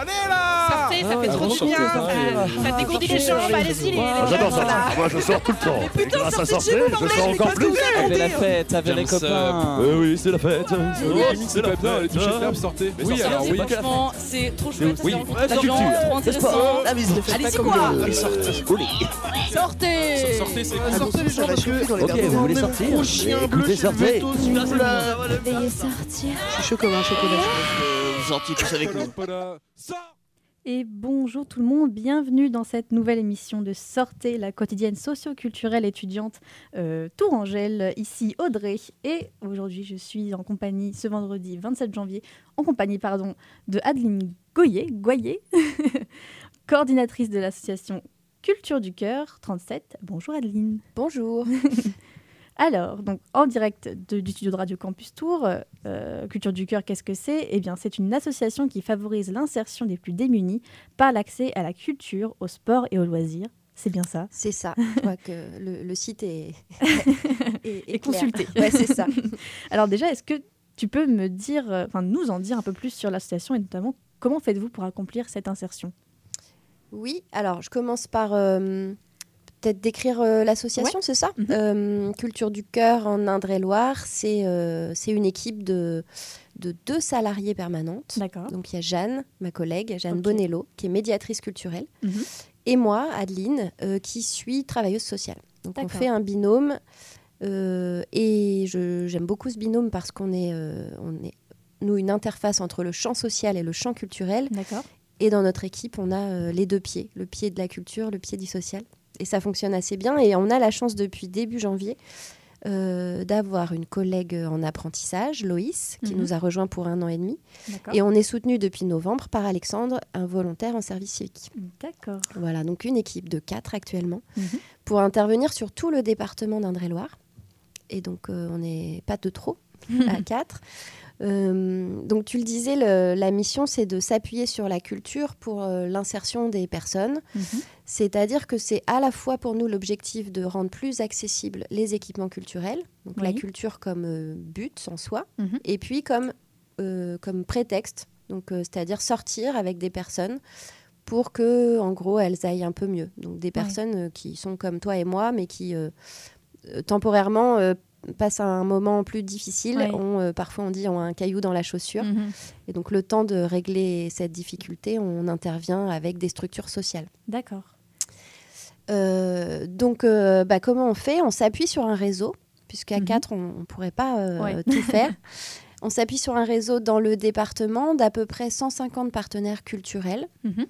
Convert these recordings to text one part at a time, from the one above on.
Allez là Sortez, ça Ah, fait trop du bien. ça, Ça, ça dégourdit les jambes. Allez-y, les Ah, J'adore là. Moi, je sors tout le temps. Mais putain, sortez de sortir, chez vous, je sors encore plus. Avec la fête, avec les copains. Oui, c'est la fête. C'est la pas bien, les touches de fête. table, sortez. Oui, sortez, alors c'est oui. Franchement, c'est trop chouette. Oui, la culture, le intéressant. sport, la musique. Allez-y, quoi Sortez. Sortez Sortez, c'est Ah, sortez les gens parce que Ok, vous voulez sortir chien Écoutez, bleu sortez. Veuillez sortir. Je suis chaud comme un chocolat. Sortis tous avec nous. Voilà. Sors Et bonjour tout le monde, bienvenue dans cette nouvelle émission de Sortez, la quotidienne socio-culturelle étudiante euh, Tourangelle. Ici Audrey et aujourd'hui je suis en compagnie ce vendredi 27 janvier, en compagnie pardon, de Adeline Goyer, Goyer coordinatrice de l'association Culture du Cœur 37. Bonjour Adeline. Bonjour. Alors, donc en direct de- du studio de Radio Campus Tour, euh, Culture du Cœur, qu'est-ce que c'est? Eh bien, c'est une association qui favorise l'insertion des plus démunis par l'accès à la culture, au sport et aux loisirs. C'est bien ça? C'est ça. Je crois que le, le site est, consulté. Ouais, c'est ça. Alors déjà, est-ce que tu peux me dire, euh, enfin nous en dire un peu plus sur l'association et notamment comment faites-vous pour accomplir cette insertion? Oui, alors je commence par euh, peut-être décrire euh, l'association, c'est ça? Mhm. Euh, Culture du cœur en Indre-et-Loire, c'est euh, une équipe de, de deux salariés permanentes. Donc il y a Jeanne, ma collègue, Jeanne. Bonello, qui est médiatrice culturelle, Mhm. et moi, Adeline, qui suis travailleuse sociale. Donc on fait un binôme, et j'aime beaucoup ce binôme parce qu'on est, on est, nous, une interface entre le champ social et le champ culturel. Et dans notre équipe, on a les deux pieds, le pied de la culture, le pied du social. Et ça fonctionne assez bien. Et on a la chance depuis début janvier euh, d'avoir une collègue en apprentissage, Loïs, qui Mhm. nous a rejoint pour un an et demi. Et on est soutenu depuis novembre par Alexandre, un volontaire en service civique. D'accord. Voilà, donc une équipe de quatre actuellement Mhm. pour intervenir sur tout le département d'Indre-et-Loire. Et donc, euh, on n'est pas de trop à quatre. Euh, donc, tu le disais, le- la mission, c'est de s'appuyer sur la culture pour euh, l'insertion des personnes. Mhm. C'est-à-dire que c'est à la fois pour nous l'objectif de rendre plus accessibles les équipements culturels, donc la culture comme euh, but en soi, Mhm. et puis comme, comme prétexte, donc c'est-à-dire sortir avec des personnes pour que, en gros, elles aillent un peu mieux. Donc des personnes qui sont comme toi et moi, mais qui temporairement passent un moment plus difficile, Ouais. ont, euh, parfois on dit ont un caillou dans la chaussure. Mhm. Et donc le temps de régler cette difficulté, on intervient avec des structures sociales. D'accord. Euh, donc, euh, bah, comment on fait? On s'appuie sur un réseau, puisqu'à Mhm. quatre, on ne pourrait pas Ouais. tout faire. on s'appuie sur un réseau dans le département d'à peu près 150 partenaires culturels. Mhm.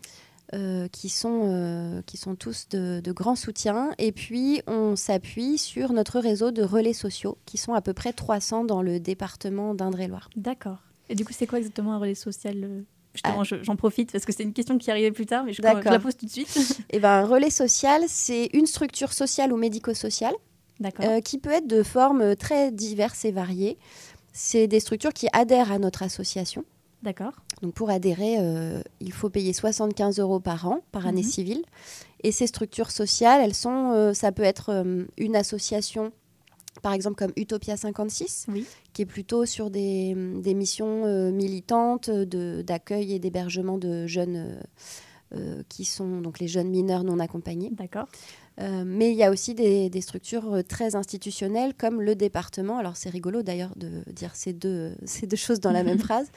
Euh, qui, sont, euh, qui sont tous de, de grands soutiens. Et puis, on s'appuie sur notre réseau de relais sociaux, qui sont à peu près 300 dans le département d'Indre-et-Loire. D'accord. Et du coup, c'est quoi exactement un relais social euh, Justement, je- j'en profite parce que c'est une question qui arrivait plus tard, mais je, je D'accord. la pose tout de suite. Et ben, un relais social, c'est une structure sociale ou médico-sociale euh, qui peut être de formes très diverses et variées. C'est des structures qui adhèrent à notre association. D'accord. Donc pour adhérer, euh, il faut payer 75 euros par an, par année Mhm. civile. Et ces structures sociales, elles sont, euh, ça peut être euh, une association, par exemple comme Utopia 56, Oui. qui est plutôt sur des, des missions militantes d'accueil et d'hébergement de jeunes qui sont donc les jeunes mineurs non accompagnés. D'accord. Euh, mais il y a aussi des, des structures euh, très institutionnelles comme le département. Alors c'est rigolo d'ailleurs de dire ces deux, ces deux choses dans la même phrase.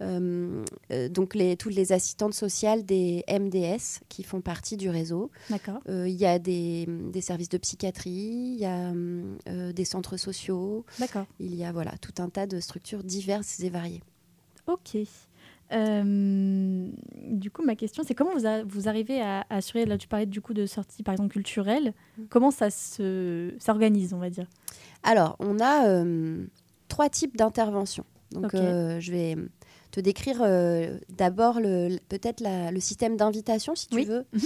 Euh, donc les, toutes les assistantes sociales des MDS qui font partie du réseau. D'accord. Il y a des, des services de psychiatrie, il y a des centres sociaux, D'accord. il y a voilà, tout un tas de structures diverses et variées. Ok. Euh, du coup, ma question, c'est comment vous, a- vous arrivez à, à assurer, là tu parlais du coup de sortie par exemple culturelle, comment ça se- s'organise, on va dire? Alors, on a euh, trois types d'interventions. Donc, euh, je vais te décrire d'abord peut-être le système d'invitation, si tu Oui. veux. Mhm.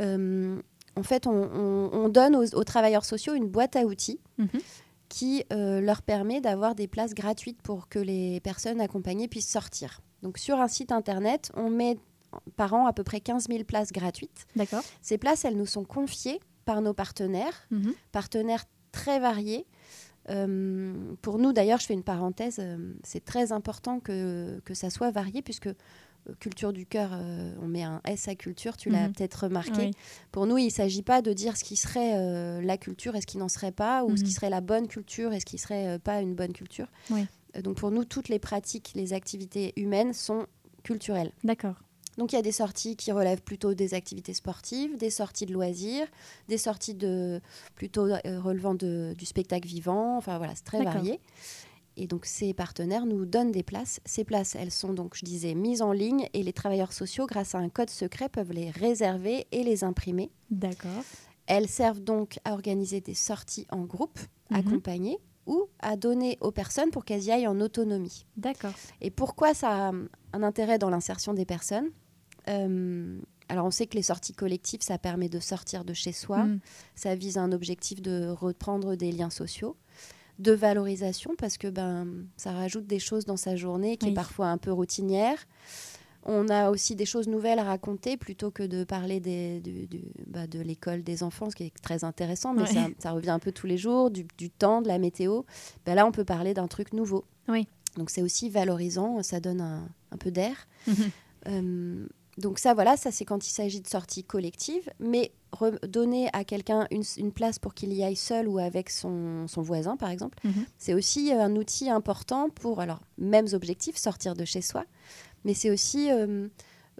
Euh, en fait, on, on- on donne aux, aux travailleurs sociaux une boîte à outils Mhm. qui euh, leur permet d'avoir des places gratuites pour que les personnes accompagnées puissent sortir. Donc, sur un site internet, on met par an à peu près 15 000 places gratuites. D'accord. Ces places, elles nous sont confiées par nos partenaires Mhm. partenaires très variés. Euh, pour nous, d'ailleurs, je fais une parenthèse, euh, c'est très important que, que ça soit varié, puisque euh, culture du cœur, on met un S à culture, tu l'as Mhm. peut-être remarqué. Oui. Pour nous, il ne s'agit pas de dire ce qui serait la culture et ce qui n'en serait pas, ou ce qui Mhm. serait la bonne culture et ce qui serait euh, pas une bonne culture. Oui. Euh, donc pour nous, toutes les pratiques, les activités humaines sont culturelles. D'accord. Donc il y a des sorties qui relèvent plutôt des activités sportives, des sorties de loisirs, des sorties de plutôt euh, relevant de- du spectacle vivant. Enfin voilà, c'est très varié. Et donc ces partenaires nous donnent des places. Ces places, elles sont donc, je disais, mises en ligne et les travailleurs sociaux, grâce à un code secret, peuvent les réserver et les imprimer. D'accord. Elles servent donc à organiser des sorties en groupe, Mhm. accompagnées, ou à donner aux personnes pour qu'elles y aillent en autonomie. D'accord. Et pourquoi ça a un intérêt dans l'insertion des personnes? Euh, Alors on sait que les sorties collectives, ça permet de sortir de chez soi, Mm. ça vise un objectif de reprendre des liens sociaux, de valorisation parce que ben, ça rajoute des choses dans sa journée qui Oui. est parfois un peu routinière. On a aussi des choses nouvelles à raconter plutôt que de parler des- du- du- bah, de l'école des enfants, ce qui est très intéressant, mais Ouais. ça, ça revient un peu tous les jours, du, du temps, de la météo. Ben là, on peut parler d'un truc nouveau. Oui. Donc c'est aussi valorisant, ça donne un, un peu d'air. Mhm. Euh, donc ça, voilà, ça c'est quand il s'agit de sorties collectives, mais donner à quelqu'un une, une place pour qu'il y aille seul ou avec son, son voisin, par exemple, Mhm. c'est aussi un outil important pour, alors, mêmes objectifs, sortir de chez soi, mais c'est aussi euh,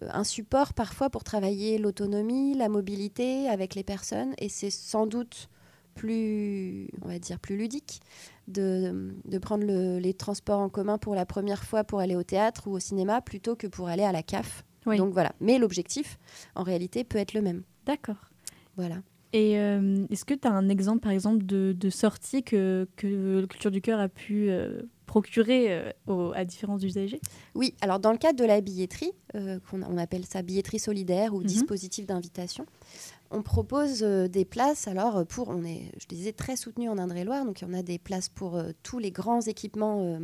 un support parfois pour travailler l'autonomie, la mobilité avec les personnes, et c'est sans doute plus, on va dire, plus ludique de, de prendre le- les transports en commun pour la première fois pour aller au théâtre ou au cinéma plutôt que pour aller à la CAF. Oui. Donc voilà. Mais l'objectif, en réalité, peut être le même. D'accord. Voilà. Et euh, est-ce que tu as un exemple, par exemple, de, de sortie que, que Culture du Cœur a pu euh, procurer euh, aux- à différents usagers? Oui, alors dans le cadre de la billetterie, qu'on on appelle ça billetterie solidaire ou Mhm. dispositif d'invitation, on propose euh, des places. Alors euh, pour, on est, je disais, très soutenu en Indre-et-Loire, donc on a des places pour euh, tous les grands équipements euh,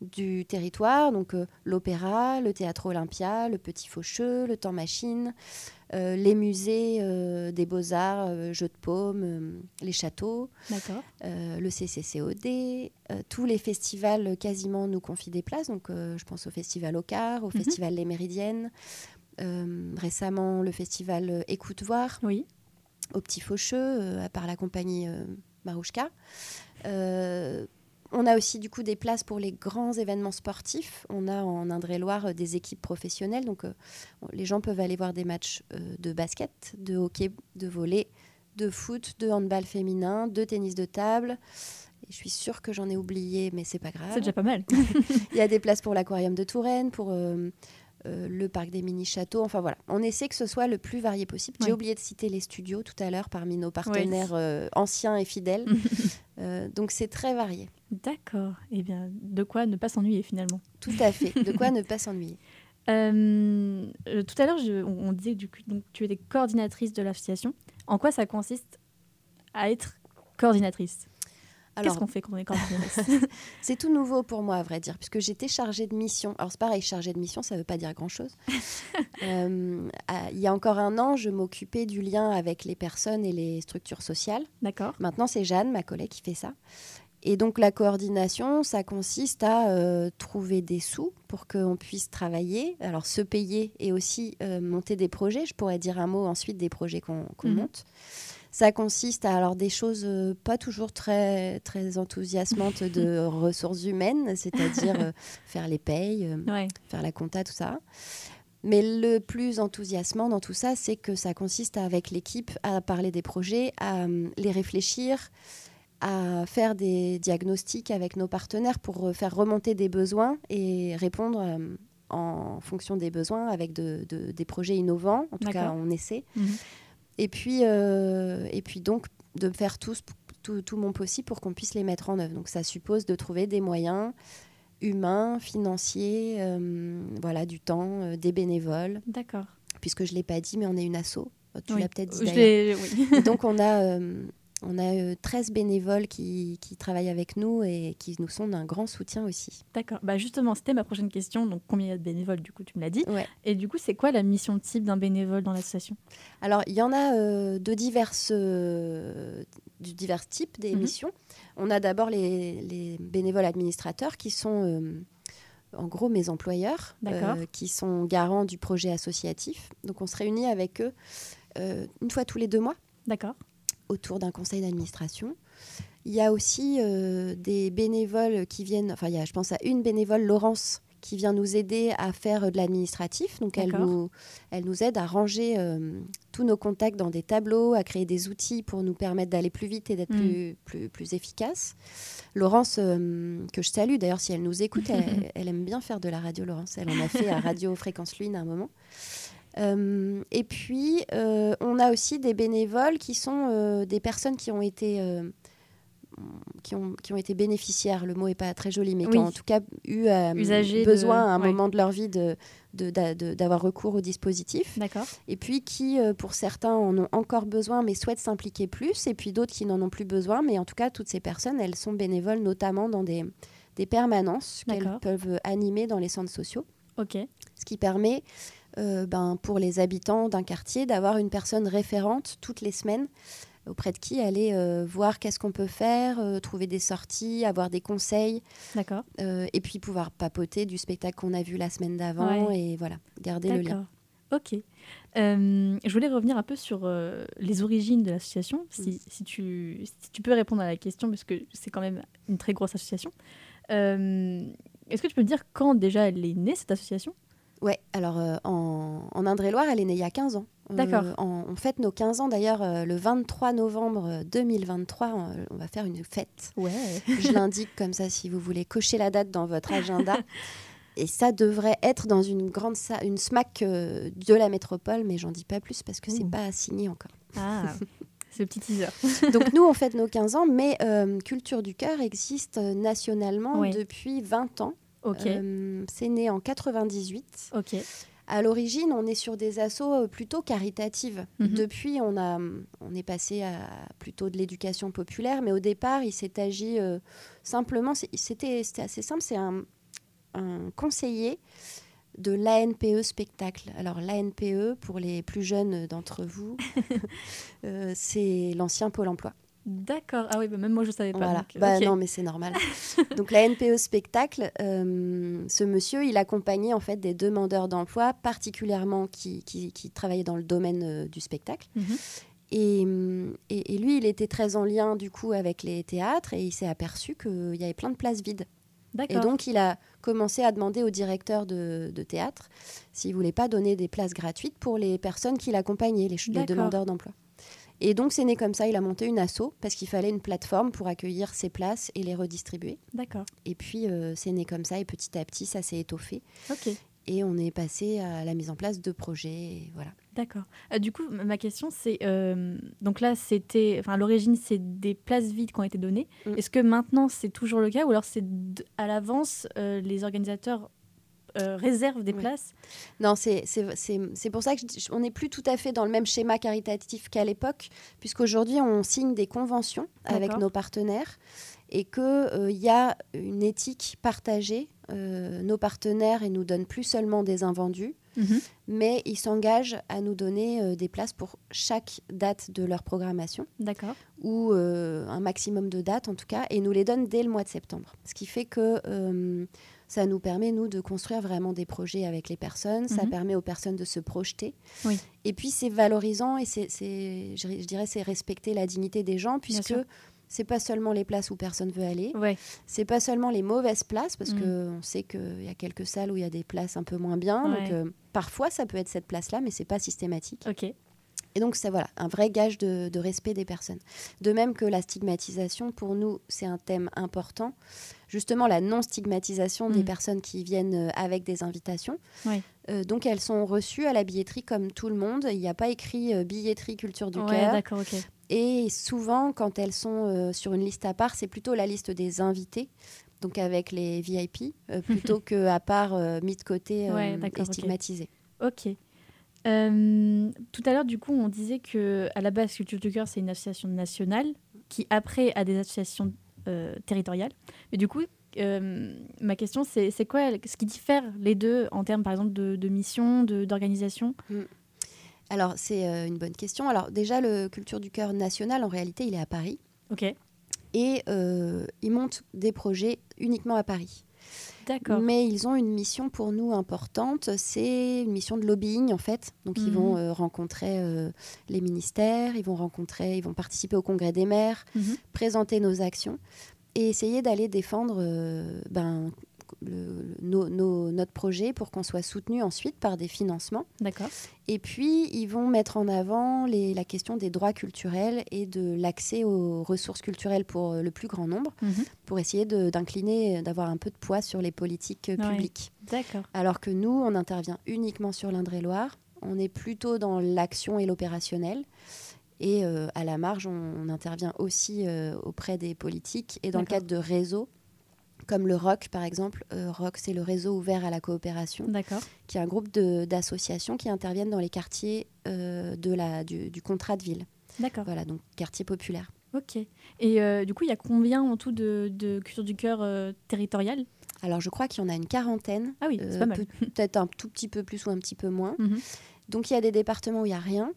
du territoire, donc euh, l'opéra, le théâtre Olympia, le Petit Faucheux, le Temps Machine, les musées des beaux-arts, Jeux de Paume, les châteaux. Le CCCOD, tous les festivals quasiment nous confient des places. Donc, je pense au festival Ocar, au Mhm. festival Les Méridiennes, récemment le festival euh, Écoute Voir, Oui. au Petit Faucheux, euh, par la compagnie euh, Marouchka. Euh, on a aussi du coup des places pour les grands événements sportifs. On a en Indre-et-Loire euh, des équipes professionnelles, donc euh, on- les gens peuvent aller voir des matchs euh, de basket, de hockey, de volley, de foot, de handball féminin, de tennis de table. Et je suis sûre que j'en ai oublié, mais c'est pas grave. C'est déjà pas mal. Il y a des places pour l'aquarium de Touraine, pour euh, le parc des mini-châteaux. Enfin voilà, on essaie que ce soit le plus varié possible. J'ai oublié de citer les studios tout à l'heure parmi nos partenaires euh, anciens et fidèles. Euh, donc c'est très varié. D'accord. Eh bien, de quoi ne pas s'ennuyer finalement? Tout à fait. De quoi ne pas s'ennuyer? Tout à l'heure, on, on disait que du coup, donc, tu étais coordinatrice de l'association. En quoi ça consiste à être coordinatrice? Qu'est-ce qu'on fait quand on est coordinatrice c'est tout nouveau pour moi, à vrai dire, puisque j'étais chargée de mission. Alors, c'est pareil, chargée de mission, ça ne veut pas dire grand-chose. Euh, il y a encore un an, je m'occupais du lien avec les personnes et les structures sociales. D'accord. Maintenant, c'est Jeanne, ma collègue, qui fait ça. Et donc, la coordination, ça consiste à euh, trouver des sous pour qu'on puisse travailler, alors se payer et aussi euh, monter des projets. Je pourrais dire un mot ensuite des projets qu'on qu'on Mhm. monte. Ça consiste à alors des choses euh, pas toujours très très enthousiasmantes de ressources humaines, c'est-à-dire euh, faire les payes, euh, Ouais. faire la compta, tout ça. Mais le plus enthousiasmant dans tout ça, c'est que ça consiste avec l'équipe à parler des projets, à les réfléchir, à faire des diagnostics avec nos partenaires pour faire remonter des besoins et répondre en fonction des besoins avec de- de- des projets innovants. En tout cas, on essaie. Mhm. Et puis, euh, et puis donc, de faire tous, tout, tout mon possible pour qu'on puisse les mettre en œuvre. Donc, ça suppose de trouver des moyens humains, financiers, euh, voilà, du temps, euh, des bénévoles. D'accord. Puisque je ne l'ai pas dit, mais on est une asso. Tu Oui. l'as peut-être dit Je d'ailleurs. l'ai- oui. Donc, on a, on a euh, 13 bénévoles qui, qui travaillent avec nous et qui nous sont d'un grand soutien aussi. D'accord. Bah justement, c'était ma prochaine question. Donc, combien il y a de bénévoles Du coup, tu me l'as dit. Ouais. Et du coup, c'est quoi la mission type d'un bénévole dans l'association? Alors, il y en a euh, de diverses, euh, du divers types des Mhm. missions. On a d'abord les, les bénévoles administrateurs qui sont euh, en gros mes employeurs, euh, qui sont garants du projet associatif. Donc on se réunit avec eux euh, une fois tous les deux mois D'accord. Autour d'un conseil d'administration. Il y a aussi euh, des bénévoles qui viennent, enfin il y a, je pense à une bénévole, Laurence, qui vient nous aider à faire de l'administratif. Donc elle nous, elle nous aide à ranger euh, tous nos contacts dans des tableaux, à créer des outils pour nous permettre d'aller plus vite et d'être Mm. plus, plus, plus efficace. Laurence, euh, que je salue d'ailleurs si elle nous écoute, elle, elle aime bien faire de la radio, Laurence. Elle en a fait à Radio Fréquence Lune à un moment. Euh, et puis, euh, on a aussi des bénévoles qui sont euh, des personnes qui ont été qui ont, qui ont été bénéficiaires, le mot n'est pas très joli, mais qui ont en tout cas eu besoin de- à un ouais. moment de leur vie de- de- de- d'avoir recours au dispositif. Et puis qui, pour certains, en ont encore besoin, mais souhaitent s'impliquer plus. Et puis d'autres qui n'en ont plus besoin. Mais en tout cas, toutes ces personnes, elles sont bénévoles, notamment dans des, des permanences qu'elles peuvent animer dans les centres sociaux Ok. ce qui permet euh, ben, pour les habitants d'un quartier d'avoir une personne référente toutes les semaines auprès de qui aller euh, voir qu'est-ce qu'on peut faire, euh, trouver des sorties, avoir des conseils, D'accord. et puis pouvoir papoter du spectacle qu'on a vu la semaine d'avant, Ouais. et voilà, garder le lien. D'accord. Ok. Je voulais revenir un peu sur les origines de l'association, si, si tu, si tu peux répondre à la question, parce que c'est quand même une très grosse association. Est-ce que tu peux me dire quand déjà elle est née, cette association? Ouais, alors euh, en, en Indre-et-Loire, elle est née il y a 15 ans. Euh, D'accord. en- on fête nos 15 ans d'ailleurs euh, le 23 novembre 2023, euh, on va faire une fête. Ouais. Je l'indique comme ça si vous voulez cocher la date dans votre agenda. Et ça devrait être dans une grande sa- une SMAC euh, de la métropole, mais j'en dis pas plus parce que c'est Ouh. pas signé encore. Ah, c'est le petit teaser. Donc nous, on fête nos 15 ans, mais euh, Culture du Cœur existe nationalement Oui. depuis 20 ans. Ok. Euh, c'est né en 98. ok. À l'origine, on est sur des assos euh, plutôt caritatives. Mhm. Depuis, on, a, on est passé à plutôt de l'éducation populaire, mais au départ, il s'est agi euh, simplement, c'était c'était assez simple, c'est un, un conseiller de l'ANPE spectacle. Alors l'ANPE, pour les plus jeunes d'entre vous, euh, c'est l'ancien Pôle emploi. D'accord. Ah oui, bah même moi je savais pas. Voilà. donc, Bah non, mais c'est normal. donc la NPE spectacle, euh, ce monsieur, il accompagnait en fait des demandeurs d'emploi, particulièrement qui, qui, qui travaillaient dans le domaine euh, du spectacle. Mhm. Et, et, et lui, il était très en lien du coup avec les théâtres et il s'est aperçu qu'il y avait plein de places vides. Et donc, il a commencé à demander au directeur de, de théâtre s'il voulait pas donner des places gratuites pour les personnes qui l'accompagnaient, les, les demandeurs d'emploi. Et donc, c'est né comme ça. Il a monté une asso parce qu'il fallait une plateforme pour accueillir ces places et les redistribuer. D'accord. Et puis, euh, c'est né comme ça. Et petit à petit, ça s'est étoffé. Ok. Et on est passé à la mise en place de projets. et voilà. D'accord. Euh, du coup, ma question, c'est euh, donc là, c'était, enfin, à l'origine, c'est des places vides qui ont été données. Mm. Est-ce que maintenant, c'est toujours le cas, ou alors c'est à l'avance, euh, les organisateurs euh, réservent des Ouais. places Non, c'est pour ça qu'on n'est plus tout à fait dans le même schéma caritatif qu'à l'époque, puisqu'aujourd'hui, on signe des conventions avec nos partenaires et qu'il y a une éthique partagée. Euh, nos partenaires ils nous donnent plus seulement des invendus, mais ils s'engagent à nous donner euh, des places pour chaque date de leur programmation, D'accord. ou euh, un maximum de dates en tout cas, et nous les donnent dès le mois de septembre. Ce qui fait que euh, ça nous permet, nous, de construire vraiment des projets avec les personnes, ça Mhm. permet aux personnes de se projeter. Oui. Et puis c'est valorisant et c'est, je, je dirais c'est respecter la dignité des gens, puisque c'est pas seulement les places où personne veut aller, Ouais. c'est pas seulement les mauvaises places, parce Mm. qu'on sait qu'il y a quelques salles où il y a des places un peu moins bien. Ouais. Donc euh, parfois ça peut être cette place-là, mais c'est pas systématique. Ok. Et donc, c'est voilà, un vrai gage de, de respect des personnes. De même que la stigmatisation, pour nous, c'est un thème important. Justement, la non-stigmatisation des Mm. personnes qui viennent euh, avec des invitations. Euh, donc, elles sont reçues à la billetterie comme tout le monde. Il n'y a pas écrit euh, billetterie culture du ouais, cœur. Et souvent, quand elles sont euh, sur une liste à part, c'est plutôt la liste des invités. Donc avec les VIP, plutôt que à part mis de côté Ouais, et stigmatisé. Ok. Tout à l'heure, du coup, on disait que à la base, Culture du Cœur, c'est une association nationale qui, après, a des associations euh, territoriales. Mais du coup, euh, ma question, c'est c'est quoi ce qui diffère les deux en termes, par exemple, de, de mission, de- d'organisation? Alors, c'est euh, une bonne question. Alors, déjà, le Culture du Cœur national, en réalité, il est à Paris. Ok. Et euh, il monte des projets uniquement à Paris. Mais ils ont une mission pour nous importante, c'est une mission de lobbying en fait. Donc ils Mhm. vont euh, rencontrer euh, les ministères, ils vont rencontrer, ils vont participer au congrès des maires, Mhm. présenter nos actions et essayer d'aller défendre euh, ben, le- nos- nos- notre projet pour qu'on soit soutenu ensuite par des financements. D'accord. Et puis, ils vont mettre en avant les- la question des droits culturels et de l'accès aux ressources culturelles pour euh, le plus grand nombre, Mhm. pour essayer d'incliner, d'avoir un peu de poids sur les politiques euh, Ouais. publiques. D'accord. Alors que nous, on intervient uniquement sur l'Indre-et-Loire. On est plutôt dans l'action et l'opérationnel. Et euh, à la marge, on, on intervient aussi euh, auprès des politiques et dans le cadre de réseaux, comme le ROC par exemple. Euh, ROC, c'est le réseau ouvert à la coopération, qui est un groupe d'associations qui interviennent dans les quartiers euh, de la, du, du contrat de ville. D'accord. Voilà, donc quartier populaire. Ok. Et euh, du coup, il y a combien en tout de, de culture du cœur territoriales Alors je crois qu'il y en a une quarantaine. Ah oui, c'est pas mal. peut- Peut-être un tout petit peu plus ou un petit peu moins. Mhm. Donc il y a des départements où il n'y a rien.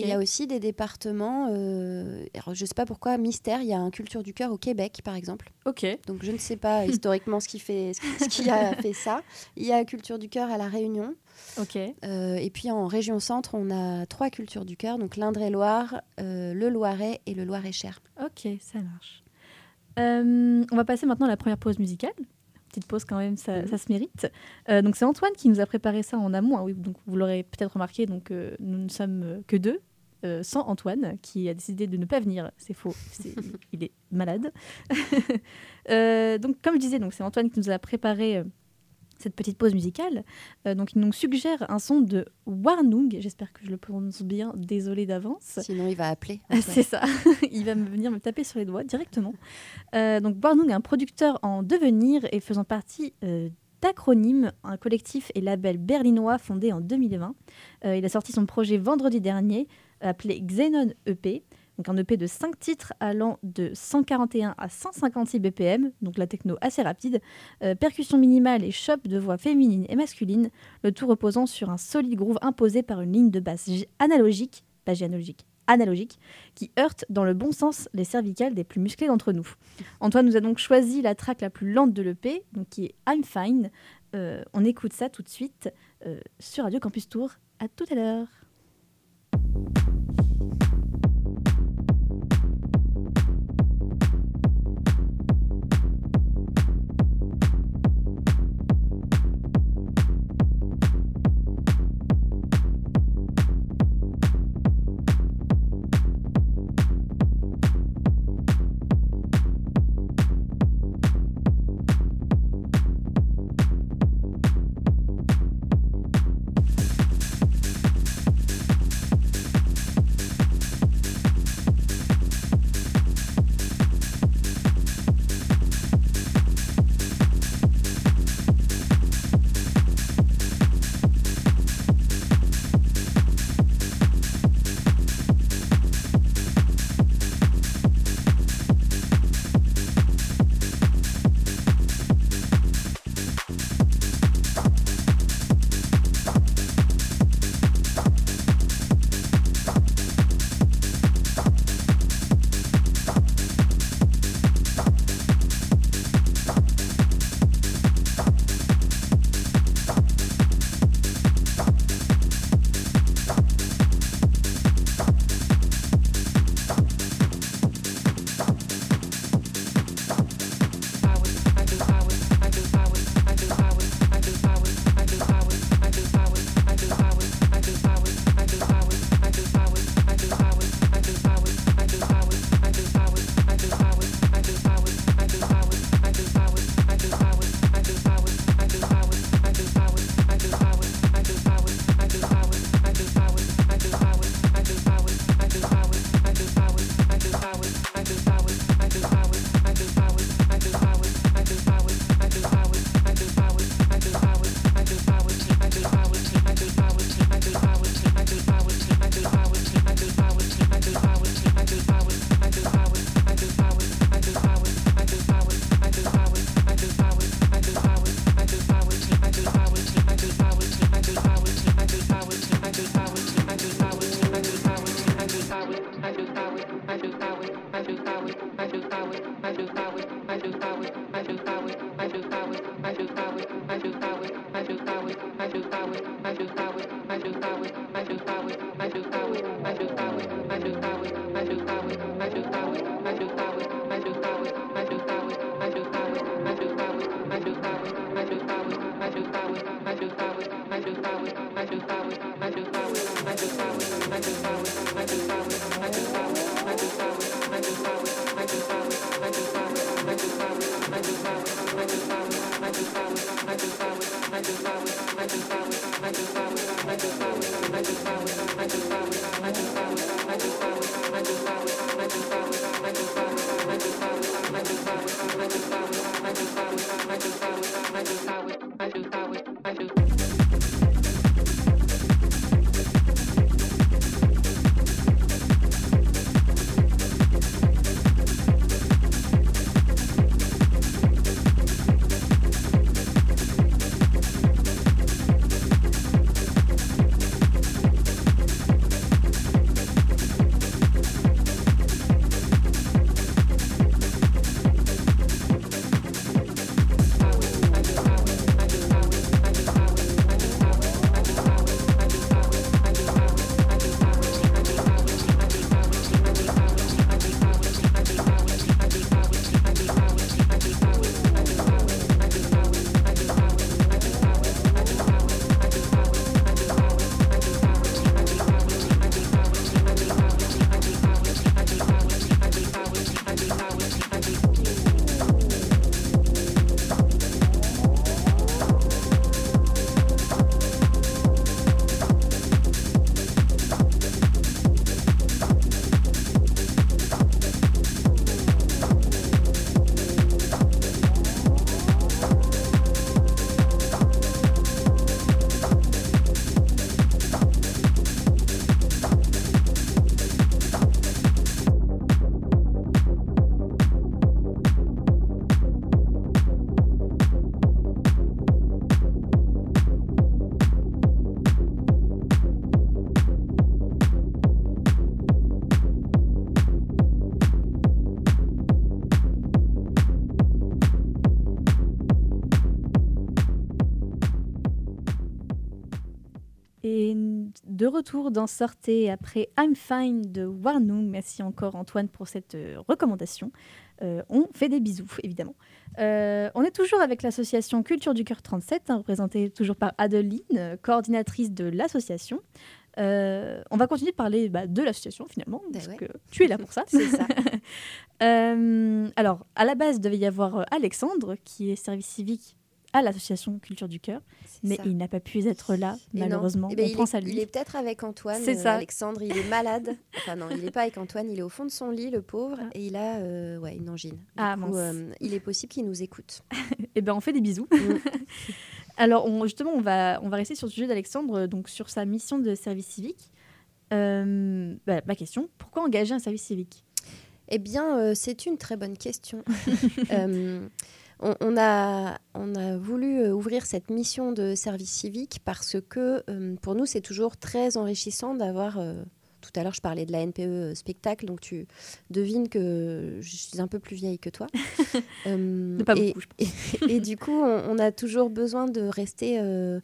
Et il y a aussi des départements, euh, alors, je ne sais pas pourquoi, mystère, il y a un culture du cœur au Québec, par exemple. Ok. Donc je ne sais pas historiquement ce qui, fait, ce qui- a fait ça. Il y a culture du cœur à La Réunion. Ok. Euh, et puis en région centre, on a trois cultures du cœur, donc l'Indre-et-Loire, euh, le Loiret et le Loiret-Cher. Ok, ça marche. On va passer maintenant à la première pause musicale. Petite pause quand même, ça, Mhm. ça se mérite. Euh, donc c'est Antoine qui nous a préparé ça en amont. hein, oui, donc vous l'aurez peut-être remarqué. Donc euh, nous ne sommes euh, que deux, euh, sans Antoine qui a décidé de ne pas venir. C'est faux. Il est malade. Donc comme je disais, donc c'est Antoine qui nous a préparé. Cette petite pause musicale. Euh, donc, il nous suggère un son de Warnung. J'espère que je le prononce bien. Désolée d'avance. Sinon, il va appeler. C'est ça. Il va me venir me taper sur les doigts directement. Euh, donc Barnung est un producteur en devenir et faisant partie euh, d'Acronyme, un collectif et label berlinois fondé en 2020. Euh, il a sorti son projet vendredi dernier, appelé Xenon EP. Donc un EP de 5 titres allant de 141 à 156 BPM, donc la techno assez rapide, euh, percussion minimale et chop de voix féminine et masculine, le tout reposant sur un solide groove imposé par une ligne de basse analogique, pas J analogique, analogique, qui heurte dans le bon sens les cervicales des plus musclés d'entre nous. Antoine nous a donc choisi la track la plus lente de l'EP, donc qui est I'm Fine. Euh, on écoute ça tout de suite euh, sur Radio Campus Tour. À tout à l'heure. I do power, I do power, I do power. Retour dans Sortez après I'm Fine de Warnoung. Merci encore Antoine pour cette euh, recommandation. Euh, on fait des bisous, évidemment. Euh, on est toujours avec l'association Culture du Cœur 37, hein, représentée toujours par Adeline, coordinatrice de l'association. Euh, on va continuer de parler bah, de l'association finalement, Bah parce ouais. que tu es là pour ça. C'est ça. Euh, alors, à la base, devait y avoir Alexandre, qui est service civique à l'association Culture du Cœur, mais ça. il n'a pas pu être là, Et malheureusement. Eh ben, on il pense est, à lui. Il est peut-être avec Antoine. C'est euh, ça. Alexandre, il est malade. Enfin non, il n'est pas avec Antoine. Il est au fond de son lit, le pauvre, Ah. et il a euh, ouais, une angine. Du Ah, coup, euh, il est possible qu'il nous écoute. Eh ben, on fait des bisous. Mm. Alors, on- justement, on va, on va rester sur le sujet d'Alexandre, donc sur sa mission de service civique. Euh, bah, ma question, pourquoi engager un service civique? Eh bien, euh, c'est une très bonne question. Euh, on, on a, on a voulu euh, ouvrir cette mission de service civique parce que euh, pour nous, c'est toujours très enrichissant d'avoir... euh, tout à l'heure, je parlais de la NPE spectacle, donc tu devines que je suis un peu plus vieille que toi. Euh, Pas et, beaucoup, je pense. et du coup, on, on a toujours besoin de rester euh,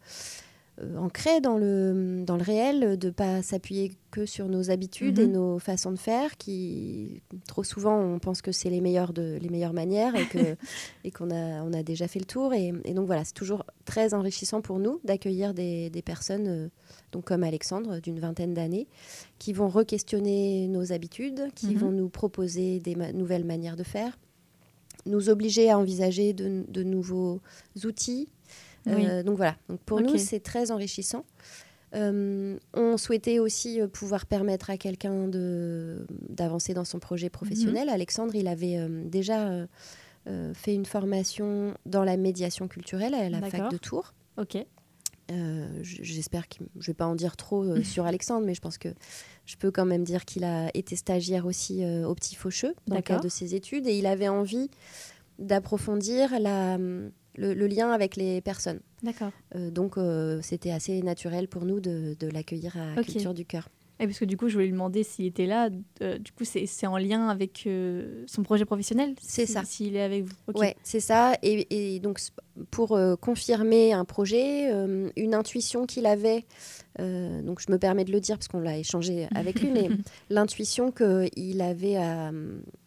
ancré dans le, dans le réel, de pas s'appuyer que sur nos habitudes et Mhm. nos façons de faire, qui trop souvent on pense que c'est les meilleures de les meilleures manières et que et qu'on a on a déjà fait le tour et, et donc voilà, c'est toujours très enrichissant pour nous d'accueillir des, des personnes euh, donc comme Alexandre d'une vingtaine d'années qui vont re-questionner nos habitudes, qui Mhm. vont nous proposer des ma- nouvelles manières de faire, nous obliger à envisager de, de nouveaux outils. Oui. Euh, donc voilà, donc pour nous c'est très enrichissant. Euh, on souhaitait aussi euh, pouvoir permettre à quelqu'un d'avancer dans son projet professionnel. Mhm. Alexandre, il avait euh, déjà euh, fait une formation dans la médiation culturelle à la fac de Tours. Ok. J'espère que je vais pas en dire trop sur Alexandre, mais je pense que je peux quand même dire qu'il a été stagiaire aussi au Petit Faucheux dans le cadre de ses études et il avait envie d'approfondir la- le, le lien avec les personnes. D'accord. Euh, donc euh, c'était assez naturel pour nous de, de l'accueillir à. Culture du Cœur. Et parce que du coup, je voulais lui demander s'il était là. euh, du coup, c'est en lien avec euh, son projet professionnel C'est si- ça. S'il est avec vous. Ok. Ouais, c'est ça. Et, et donc, pour euh, confirmer un projet, une intuition qu'il avait, donc je me permets de le dire parce qu'on l'a échangé avec lui, mais l'intuition qu'il avait à,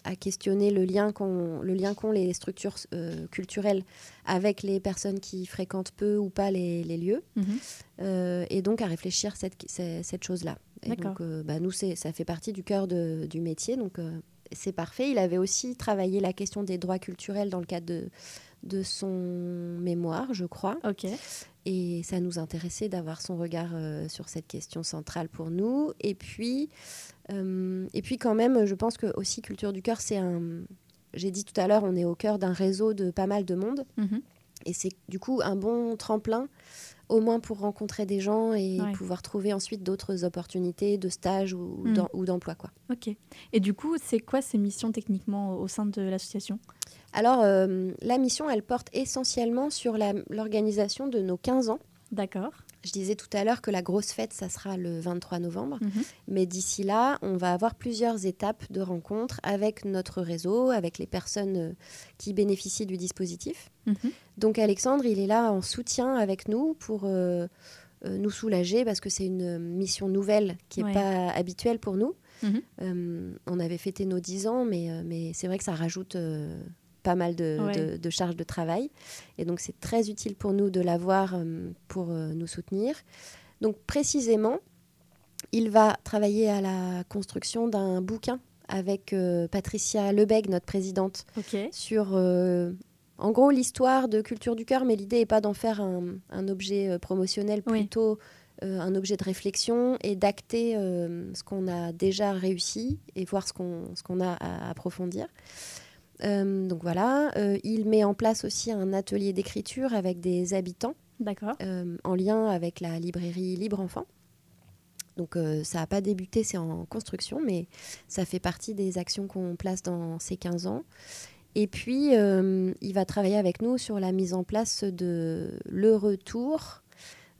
à questionner le lien qu'ont les structures culturelles avec les personnes qui fréquentent peu ou pas les, les lieux, Mhm. et donc à réfléchir cette, cette, cette chose-là. Et donc, euh, bah, nous, c'est- ça fait partie du cœur de- du métier, donc euh, c'est parfait. Il avait aussi travaillé la question des droits culturels dans le cadre de, de son mémoire, je crois. Ok. Et ça nous intéressait d'avoir son regard euh, sur cette question centrale pour nous. Et puis, euh, et puis quand même, je pense que aussi Culture du Cœur, c'est un... J'ai dit tout à l'heure, on est au cœur d'un réseau de pas mal de monde. Mhm. Et c'est du coup un bon tremplin, au moins pour rencontrer des gens et Ouais. pouvoir trouver ensuite d'autres opportunités de stage ou, Mm. ou d'emploi. Quoi. Ok. Et du coup, c'est quoi ces missions techniquement au sein de l'association? Alors, euh, la mission, elle porte essentiellement sur l'organisation de nos 15 ans. D'accord. Je disais tout à l'heure que la grosse fête, ça sera le 23 novembre. Mhm. Mais d'ici là, on va avoir plusieurs étapes de rencontres avec notre réseau, avec les personnes euh, qui bénéficient du dispositif. Mhm. Donc Alexandre, il est là en soutien avec nous pour euh, euh, nous soulager parce que c'est une mission nouvelle qui n'est Ouais. pas habituelle pour nous. Mhm. Euh, on avait fêté nos 10 ans, mais, mais c'est vrai que ça rajoute euh, pas mal de, Ouais. de- de charges de travail. Et donc c'est très utile pour nous de l'avoir euh, pour euh, nous soutenir. Donc précisément, il va travailler à la construction d'un bouquin avec euh, Patricia Lebeg, notre présidente, sur en gros l'histoire de Culture du Cœur, mais l'idée n'est pas d'en faire un, un objet promotionnel, Oui. plutôt euh, un objet de réflexion et d'acter euh, ce qu'on a déjà réussi et voir ce qu'on ce qu'on a à approfondir. Euh, donc voilà, Euh, il met en place aussi un atelier d'écriture avec des habitants D'accord. euh, en lien avec la librairie Libre Enfant. Donc euh, ça n'a pas débuté, c'est en construction, mais ça fait partie des actions qu'on place dans ces 15 ans. Et puis, euh, il va travailler avec nous sur la mise en place de Le Retour.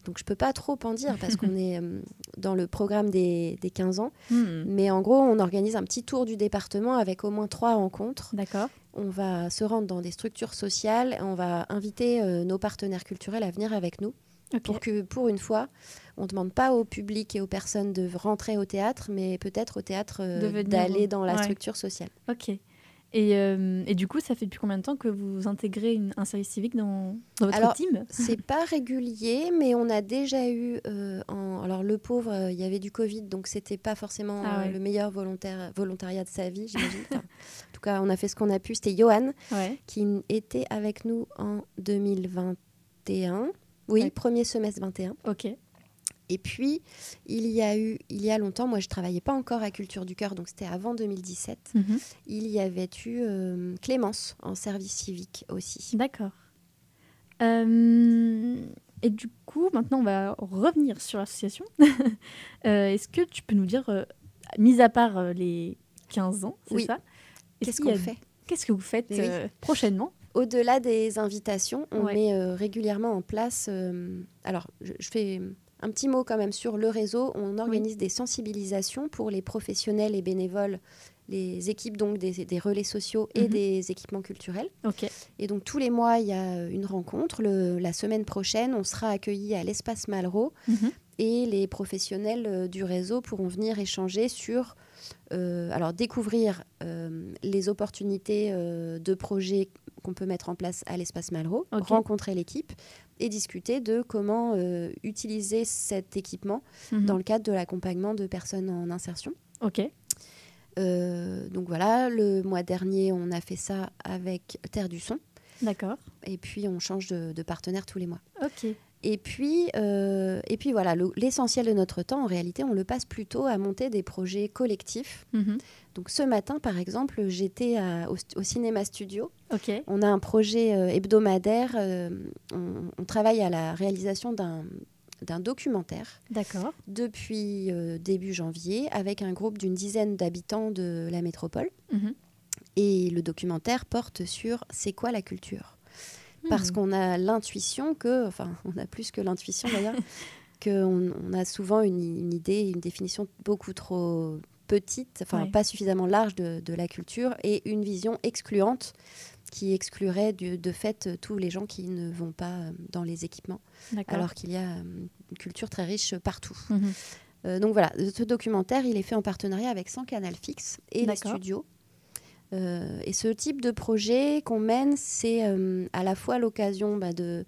Donc je ne peux pas trop en dire parce qu'on est euh, dans le programme des, des 15 ans. Hmm. Mais en gros, on organise un petit tour du département avec au moins trois rencontres. D'accord. On va se rendre dans des structures sociales on va inviter euh, nos partenaires culturels à venir avec nous Ok. pour que, pour une fois, on ne demande pas au public et aux personnes de rentrer au théâtre, mais peut-être au théâtre euh, d'aller dans la ouais. structure sociale. Ok. Et, euh, et du coup, ça fait depuis combien de temps que vous intégrez une- un service civique dans, dans votre Alors, team? C'est pas régulier, mais on a déjà eu. euh, en- alors, le pauvre, euh, il y avait du Covid, donc c'était pas forcément Ah ouais. le meilleur volontaire, volontariat de sa vie, j'imagine. Enfin, en tout cas, on a fait ce qu'on a pu. C'était Johan Ouais. qui était avec nous en 2021. Oui, Ouais. premier semestre 21. Ok. Et puis, il y a eu, il y a longtemps, moi je travaillais pas encore à Culture du Cœur, donc c'était avant 2017. Mhm. Il y avait eu euh, Clémence en service civique aussi. D'accord. Euh, et du coup, maintenant, on va revenir sur l'association. Euh, Est-ce que tu peux nous dire, mis à part les 15 ans, c'est Oui. ça est-ce Qu'est-ce qu'on a- fait? Qu'est-ce que vous faites oui. prochainement? Au-delà des invitations, on Ouais. met euh, régulièrement en place. euh, alors, je, je fais un petit mot quand même sur le réseau. On organise des sensibilisations pour les professionnels et bénévoles, les équipes donc des, des relais sociaux et Mhm. des équipements culturels. Et donc tous les mois, il y a une rencontre. Le- la semaine prochaine, on sera accueillis à l'espace Malraux Mhm. et les professionnels euh, du réseau pourront venir échanger sur, euh, alors découvrir euh, les opportunités de projets qu'on peut mettre en place à l'espace Malraux, rencontrer l'équipe et discuter de comment euh, utiliser cet équipement Mhm. dans le cadre de l'accompagnement de personnes en insertion. Ok. Euh, donc voilà, le mois dernier, on a fait ça avec Terre du Son. D'accord. Et puis, on change de, de partenaire tous les mois. Ok. Et puis, euh, et puis voilà, le- l'essentiel de notre temps, en réalité, on le passe plutôt à monter des projets collectifs. Mhm. Donc ce matin, par exemple, j'étais au, au cinéma studio. On a un projet euh, hebdomadaire. euh, on, on travaille à la réalisation d'un documentaire D'accord. depuis début janvier avec un groupe d'une dizaine d'habitants de la métropole. Mhm. Et le documentaire porte sur c'est quoi la culture? Parce Mhm. qu'on a l'intuition que, enfin, on a plus que l'intuition d'ailleurs, qu'on on a souvent une, une idée, une définition beaucoup trop petite, enfin Ouais. pas suffisamment large de, de la culture, et une vision excluante qui exclurait du- de fait euh, tous les gens qui ne vont pas euh, dans les équipements, alors qu'il y a euh, une culture très riche partout. Euh, donc voilà, ce documentaire, il est fait en partenariat avec 100 Canal Fixe et les studios. Euh, et ce type de projet qu'on mène, c'est euh, à la fois l'occasion bah, de,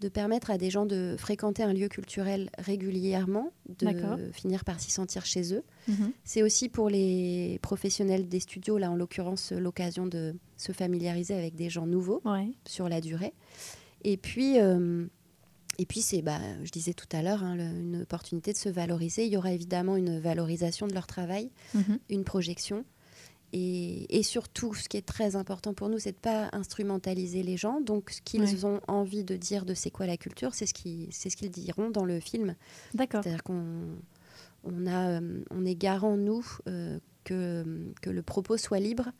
de permettre à des gens de fréquenter un lieu culturel régulièrement, de finir par s'y sentir chez eux. Mhm. C'est aussi pour les professionnels des studios, là en l'occurrence, l'occasion de se familiariser avec des gens nouveaux Ouais. sur la durée. Et puis, euh, et puis c'est, bah, je disais tout à l'heure, hein, une opportunité de se valoriser. Il y aura évidemment une valorisation de leur travail, Mhm. une projection. Et, et surtout, ce qui est très important pour nous, c'est de ne pas instrumentaliser les gens. Donc, ce qu'ils Ouais. ont envie de dire de c'est quoi la culture, c'est ce qu'ils c'est ce qu'ils diront dans le film. D'accord. C'est-à-dire qu'on on a, euh, on est garant, nous, euh, que, que le propos soit libre,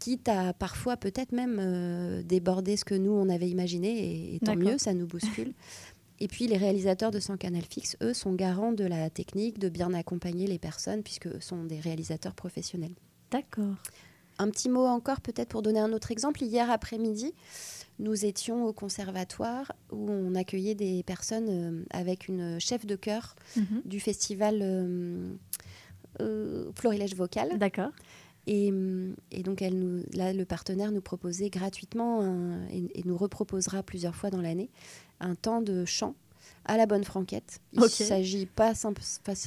quitte à parfois peut-être même euh, déborder ce que nous, on avait imaginé, et, et tant mieux, ça nous bouscule. Et puis les réalisateurs de 100 Canal Fixe, eux, sont garants de la technique, de bien accompagner les personnes, puisque sont des réalisateurs professionnels. D'accord. Un petit mot encore, peut-être pour donner un autre exemple. Hier après-midi, nous étions au conservatoire où on accueillait des personnes euh, avec une chef de chœur Mhm. du festival euh, euh, Florilège Vocal. D'accord. Et, et donc, elle nous, là, le partenaire nous proposait gratuitement un- et, et nous reproposera plusieurs fois dans l'année un temps de chant à la bonne franquette. Il ne s'agit pas,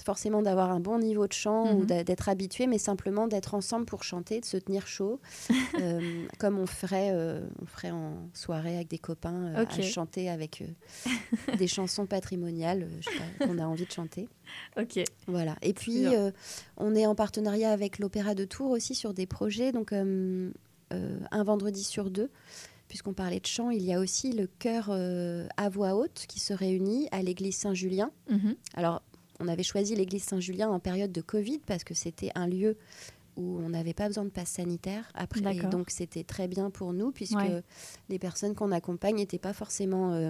forcément d'avoir un bon niveau de chant ou Mhm. d'être habitué, mais simplement d'être ensemble pour chanter, de se tenir chaud, euh, comme on ferait, euh, on ferait en soirée avec des copains, euh, à chanter avec euh, des chansons patrimoniales qu'on a envie de chanter. Ok. Voilà. Et puis, on est en partenariat avec l'Opéra de Tours aussi sur des projets. Donc, un vendredi sur deux, puisqu'on parlait de chant, il y a aussi le chœur euh, à voix haute qui se réunit à l'église Saint-Julien. Mhm. Alors, on avait choisi l'église Saint-Julien en période de Covid parce que c'était un lieu où on n'avait pas besoin de passe sanitaire. Après, et donc c'était très bien pour nous puisque Ouais. les personnes qu'on accompagne n'étaient pas forcément euh,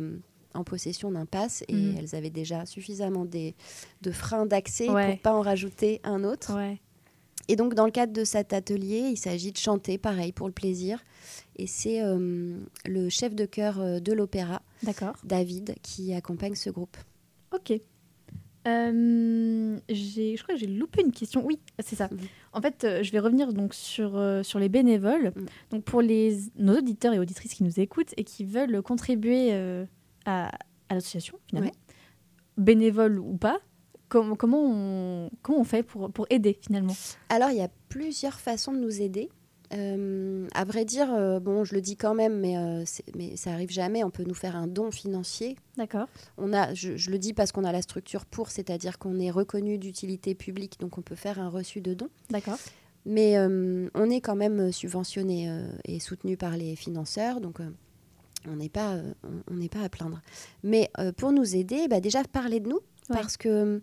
en possession d'un pass et Mhm. elles avaient déjà suffisamment des, de freins d'accès Ouais. pour pas en rajouter un autre. Ouais. Et donc, dans le cadre de cet atelier, il s'agit de chanter, pareil, pour le plaisir. Et c'est euh, le chef de chœur euh, de l'opéra. David, qui accompagne ce groupe. Ok. Euh, je crois que j'ai loupé une question. Oui, c'est ça. En fait, euh, je vais revenir donc sur, euh, sur les bénévoles. Mhm. Donc pour les, nos auditeurs et auditrices qui nous écoutent et qui veulent contribuer à, à l'association, finalement, bénévoles ou pas, com- comment, on, comment on fait pour, pour aider finalement? Alors, il y a plusieurs façons de nous aider. Euh, à vrai dire, euh, bon, je le dis quand même, mais, euh, mais ça arrive jamais. On peut nous faire un don financier. D'accord. On a, je, je le dis parce qu'on a la structure pour, c'est-à-dire qu'on est reconnu d'utilité publique, donc on peut faire un reçu de don. D'accord. Mais on est quand même subventionné et soutenu par les financeurs, donc on n'est pas, on- n'est pas à plaindre. Mais pour nous aider, bah, déjà parler de nous, Ouais. parce que euh,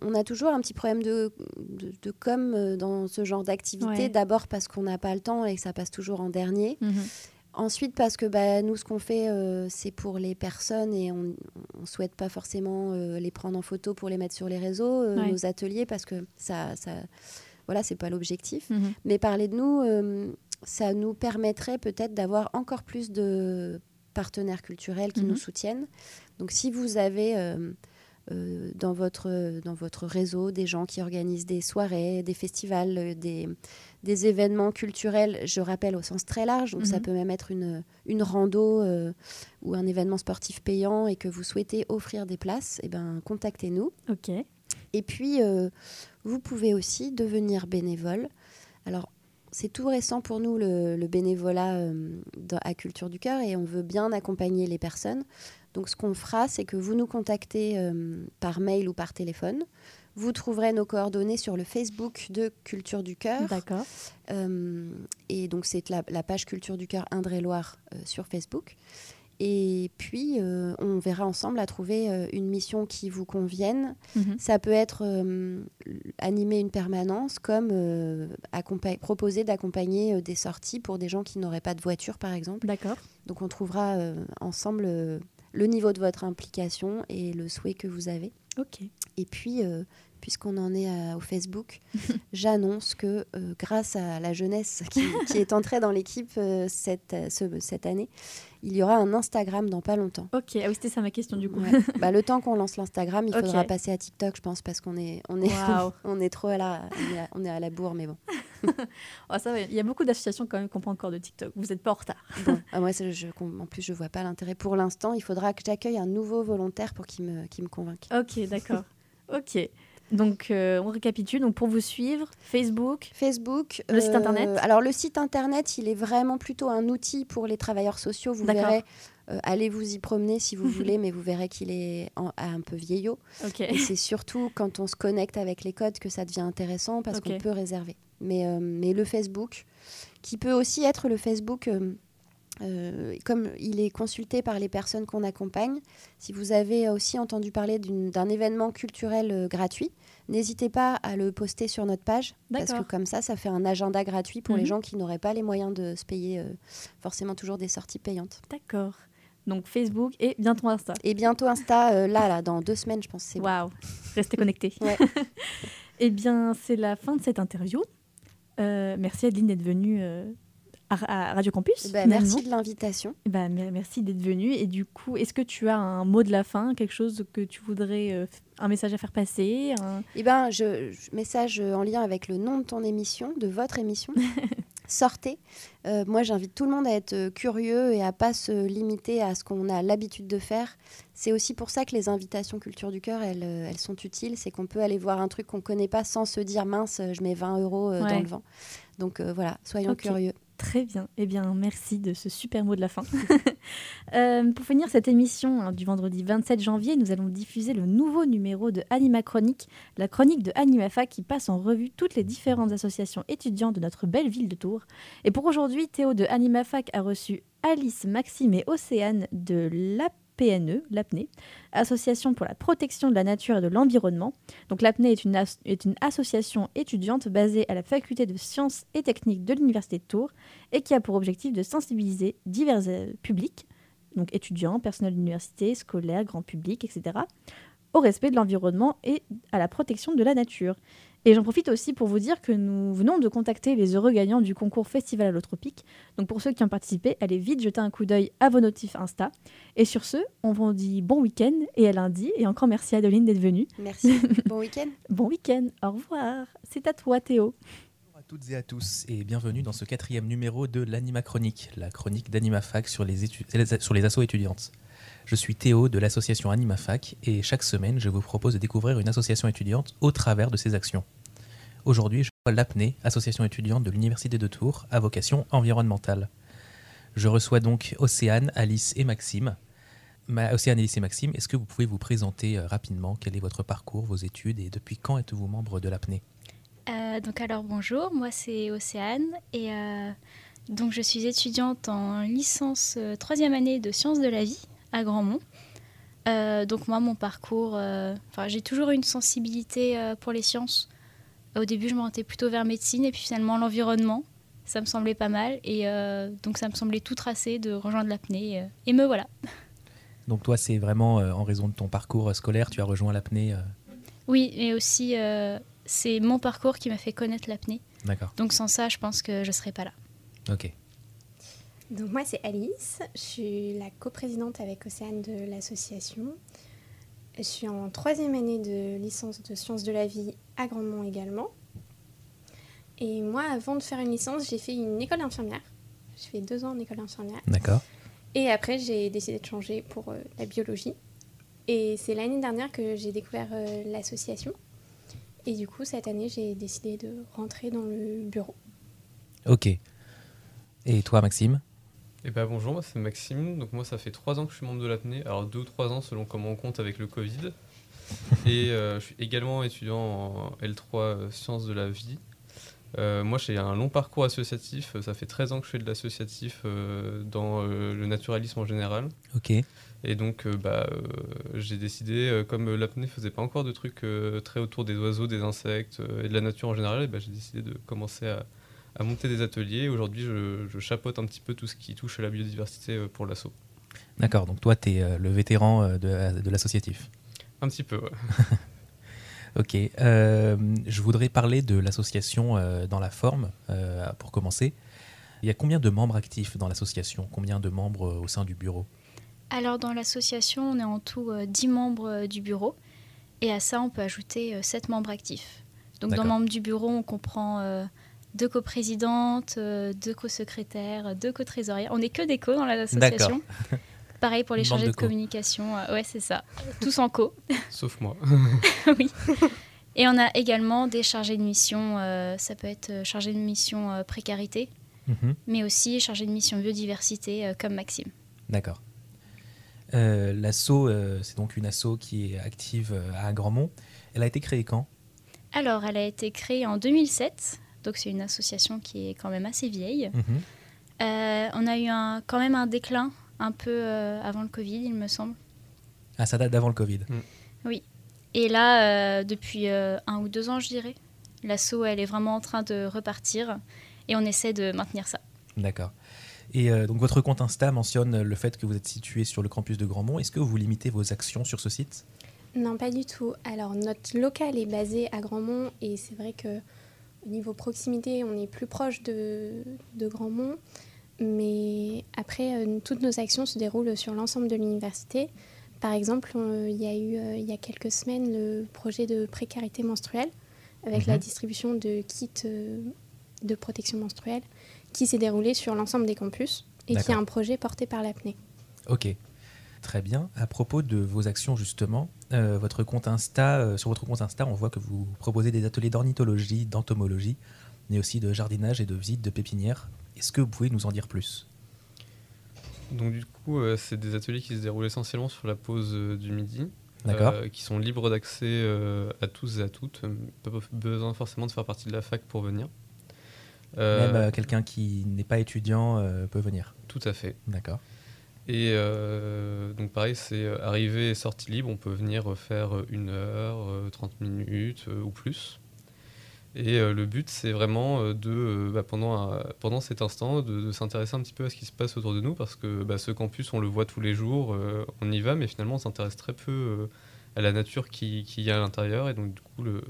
on, a toujours un petit problème de, de, de com euh, dans ce genre d'activité. Ouais. D'abord parce qu'on n'a pas le temps et que ça passe toujours en dernier. Mhm. Ensuite, parce que bah, nous, ce qu'on fait, euh, c'est pour les personnes et on ne souhaite pas forcément euh, les prendre en photo pour les mettre sur les réseaux, euh, Ouais. nos ateliers, parce que ça, ça voilà, c'est pas l'objectif. Mhm. Mais parler de nous, euh, ça nous permettrait peut-être d'avoir encore plus de partenaires culturels qui Mhm. nous soutiennent. Donc, si vous avez euh, euh, dans, votre, dans votre réseau des gens qui organisent des soirées, des festivals, euh, des, des événements culturels, je rappelle au sens très large, donc ça Mhm. peut même être une, une rando euh, ou un événement sportif payant et que vous souhaitez offrir des places, eh ben, contactez-nous. Ok. Et puis, euh, vous pouvez aussi devenir bénévole. Alors, c'est tout récent pour nous, le, le bénévolat euh, dans- à Culture du Cœur, et on veut bien accompagner les personnes. Donc, ce qu'on fera, c'est que vous nous contactez euh, par mail ou par téléphone. Vous trouverez nos coordonnées sur le Facebook de Culture du Cœur. D'accord. Euh, et donc, c'est la, la page Culture du Cœur Indre-et-Loire euh, sur Facebook. Et puis, euh, on verra ensemble à trouver euh, une mission qui vous convienne. Mhm. Ça peut être euh, animer une permanence, comme proposer d'accompagner des sorties pour des gens qui n'auraient pas de voiture, par exemple. D'accord. Donc, on trouvera ensemble le niveau de votre implication et le souhait que vous avez. Ok. Et puis, euh, puisqu'on en est à- au Facebook, j'annonce que euh, grâce à la jeunesse qui, qui est entrée dans l'équipe euh, cette, ce- cette année, il y aura un Instagram dans pas longtemps. Ok, ah oui, c'était ça ma question du coup. Ouais. Bah, le temps qu'on lance l'Instagram, il faudra passer à TikTok, je pense, parce qu'on est, on est, on est trop à la, on est à, on est à la bourre, mais bon. Oh, ça il y a beaucoup d'associations quand même pas encore de TikTok. Vous n'êtes pas en retard. Bon, ah, moi, je, en plus, je vois pas l'intérêt. Pour l'instant, il faudra que j'accueille un nouveau volontaire pour qu'il me, me convainque. Ok, d'accord. ok. Donc, euh, on récapitule. Donc, pour vous suivre, Facebook. Facebook. euh, Le site internet Alors, le site internet, il est vraiment plutôt un outil pour les travailleurs sociaux. Vous verrez, euh, allez vous y promener si vous voulez, mais vous verrez qu'il est en- un peu vieillot. Et c'est surtout quand on se connecte avec les codes que ça devient intéressant parce qu'on peut réserver. Mais, euh, mais le Facebook, qui peut aussi être le Facebook, euh, comme il est consulté par les personnes qu'on accompagne, si vous avez aussi entendu parler d'un événement culturel gratuit, n'hésitez pas à le poster sur notre page. Parce que comme ça, ça fait un agenda gratuit pour les Mhm. gens qui n'auraient pas les moyens de se payer forcément toujours des sorties payantes. D'accord. Donc, Facebook et bientôt Insta. Et bientôt Insta, euh, là, là, dans deux semaines, je pense. c'est. Waouh. Restez connectés. Ouais. eh bien, c'est la fin de cette interview. Euh, merci Adeline d'être venue euh, à, à Radio Campus. Bah, merci de l'invitation. Mer- merci d'être venue. Et du coup, est-ce que tu as un mot de la fin, quelque chose que tu voudrais, un message à faire passer un- Eh ben, je, je- message en lien avec le nom de ton émission, de votre émission. Sortez. Euh, moi, j'invite tout le monde à être euh, curieux et à pas se limiter à ce qu'on a l'habitude de faire. C'est aussi pour ça que les invitations Culture du Cœur, elles, euh, elles sont utiles. C'est qu'on peut aller voir un truc qu'on connaît pas sans se dire mince, je mets 20 euros euh, Ouais. dans le vent. Donc euh, voilà, soyons curieux. Très bien. Eh bien, merci de ce super mot de la fin. Euh, pour finir cette émission hein, du vendredi 27 janvier, nous allons diffuser le nouveau numéro de Anima Chronique, la chronique de Animafa qui passe en revue toutes les différentes associations étudiantes de notre belle ville de Tours. Et pour aujourd'hui, Théo de Animafac a reçu Alice, Maxime et Océane de l'APNE, l'APNE, Association pour la protection de la nature et de l'environnement. Donc l'APNE est une, as- est une association étudiante basée à la faculté de sciences et techniques de l'Université de Tours et qui a pour objectif de sensibiliser divers euh, publics, donc étudiants, personnel d'université, scolaires, grand public, etc., au respect de l'environnement et à la protection de la nature. Et j'en profite aussi pour vous dire que nous venons de contacter les heureux gagnants du concours Festival Allotropique. Donc pour ceux qui ont participé, allez vite jeter un coup d'œil à vos notifs Insta. Et sur ce, on vous dit bon week-end et à lundi. Et encore merci Adeline d'être venue. Merci. bon week-end. Bon week-end, au revoir. C'est à toi Théo. Bonjour à toutes et à tous et bienvenue dans ce quatrième numéro de l'Anima Chronique, la chronique d'AnimaFac sur les, étu- sur les assos étudiantes. Je suis Théo de l'association AnimaFac et chaque semaine je vous propose de découvrir une association étudiante au travers de ses actions. Aujourd'hui, je reçois l'APNE, association étudiante de l'Université de Tours à vocation environnementale. Je reçois donc Océane, Alice et Maxime. Ma, Océane, Alice et Maxime, est-ce que vous pouvez vous présenter euh, rapidement? Quel est votre parcours, vos études et depuis quand êtes-vous membre de l'APNE? Euh, donc alors bonjour, moi c'est Océane et euh, donc je suis étudiante en licence euh, troisième année de sciences de la vie à Grandmont. Euh, donc moi mon parcours, euh, j'ai toujours eu une sensibilité euh, pour les sciences. Au début je m'orientais plutôt vers médecine et puis finalement l'environnement, ça me semblait pas mal et donc ça me semblait tout tracé de rejoindre l'apnée et me voilà. Donc toi, c'est vraiment euh, en raison de ton parcours scolaire, tu as rejoint l'apnée. euh, Oui, mais aussi euh, c'est mon parcours qui m'a fait connaître l'apnée. D'accord. Donc sans ça je pense que je serais pas là. Ok. Donc moi c'est Alice, je suis la coprésidente avec Océane de l'association. Je suis en troisième année de licence de sciences de la vie à Grandmont également. Et moi avant de faire une licence j'ai fait une école d'infirmière. J'ai fait deux ans en école d'infirmière. D'accord. Et après j'ai décidé de changer pour euh, la biologie. Et c'est l'année dernière que j'ai découvert euh, l'association. Et du coup cette année j'ai décidé de rentrer dans le bureau. Ok. Et toi, Maxime? Eh ben bonjour, moi c'est Maxime. Donc moi ça fait trois ans que je suis membre de l'apnée. Alors deux ou trois ans selon comment on compte avec le Covid. Et euh, je suis également étudiant en L3 euh, sciences de la vie. Euh, moi j'ai un long parcours associatif. Ça fait 13 ans que je fais de l'associatif euh, dans le naturalisme en général. Ok. Et donc bah, j'ai décidé, comme l'apnée faisait pas encore de trucs très autour des oiseaux, des insectes et de la nature en général, et bah, j'ai décidé de commencer à, à monter des ateliers. Aujourd'hui, je, je chapeaute un petit peu tout ce qui touche à la biodiversité euh, pour l'assaut. D'accord, donc toi, tu es le vétéran euh, de, de l'associatif. Un petit peu, ouais. Ok, euh, je voudrais parler de l'association euh, dans la forme, euh, pour commencer. Il y a combien de membres actifs dans l'association? Combien de membres euh, au sein du bureau? Alors dans l'association, on est en tout euh, 10 membres euh, du bureau. Et à ça, on peut ajouter 7 membres actifs. Donc dans membres du bureau, on comprend euh, deux coprésidentes, euh, deux co-secrétaires, deux co-trésorières. On n'est que des co dans l'association. Pareil pour les Bande chargés de de, co. communication. euh, ouais, c'est ça. Tous en co. Sauf moi. oui. Et on a également des chargés de mission. euh, ça peut être chargé de mission euh, précarité, Mhm, mais aussi chargé de mission biodiversité, euh, comme Maxime. D'accord. L'asso, c'est donc une asso qui est active à Grandmont. Elle a été créée quand? Alors, elle a été créée en 2007, donc c'est une association qui est quand même assez vieille. Mhm. Euh, on a eu un, quand même un déclin un peu euh, avant le Covid, il me semble. Ah, ça date d'avant le Covid. Et là, euh, depuis euh, un ou deux ans, je dirais, l'asso, elle est vraiment en train de repartir et on essaie de maintenir ça. D'accord. Et euh, donc votre compte Insta mentionne le fait que vous êtes situé sur le campus de Grandmont. Est-ce que vous limitez vos actions sur ce site? Non, pas du tout. Alors, notre local est basé à Grandmont et c'est vrai que niveau proximité, on est plus proche de, de Grandmont. Mais après, euh, toutes nos actions se déroulent sur l'ensemble de l'université. Par exemple, on- il y a eu euh, il y a quelques semaines le projet de précarité menstruelle avec Mhm. la distribution de kits euh, de protection menstruelle qui s'est déroulé sur l'ensemble des campus et qui est un projet porté par l'APNE. Ok, très bien. À propos de vos actions justement, euh, votre compte Insta, euh, sur votre compte Insta, on voit que vous proposez des ateliers d'ornithologie, d'entomologie, mais aussi de jardinage et de visite de pépinières. Est-ce que vous pouvez nous en dire plus? Donc du coup, euh, c'est des ateliers qui se déroulent essentiellement sur la pause du midi, D'accord. qui sont libres d'accès à tous et à toutes. Pas besoin forcément de faire partie de la fac pour venir. Même quelqu'un qui n'est pas étudiant peut venir. Tout à fait. D'accord. Et euh, donc pareil, c'est euh, arrivée et sortie libre. On peut venir euh, faire une heure, euh, 30 minutes ou plus. Et le but, c'est vraiment de, bah, pendant, pendant cet instant, de, s'intéresser un petit peu à ce qui se passe autour de nous, parce que bah, ce campus, on le voit tous les jours, on y va, mais finalement, on s'intéresse très peu à la nature qui, y a à l'intérieur. Et donc, du coup, le,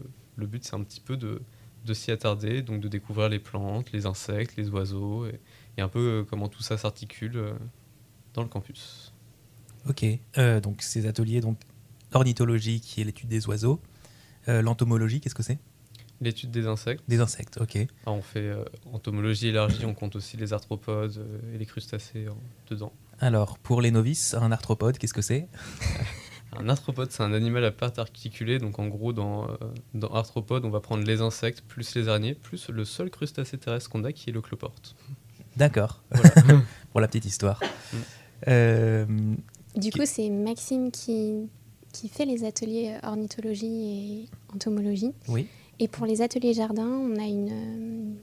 but, c'est un petit peu de, s'y attarder, donc de découvrir les plantes, les insectes, les oiseaux, et, un peu comment tout ça s'articule dans le campus. Ok. Euh, donc ces ateliers, donc ornithologie qui est l'étude des oiseaux, Euh, l'entomologie, qu'est-ce que c'est? L'étude des insectes. Des insectes. Ok. Ah, on fait euh, entomologie élargie, on compte aussi les arthropodes et les crustacés dedans. Alors pour les novices, un arthropode, qu'est-ce que c'est? Un arthropode, c'est un animal à pattes articulées. Donc en gros, dans, dans arthropode, on va prendre les insectes, plus les araignées, plus le seul crustacé terrestre qu'on a qui est le cloporte. D'accord. pour la petite histoire. Euh, Du Qui- coup, c'est Maxime qui, qui fait les ateliers euh, ornithologie et entomologie. oui. Et pour les ateliers jardin, on a une, euh,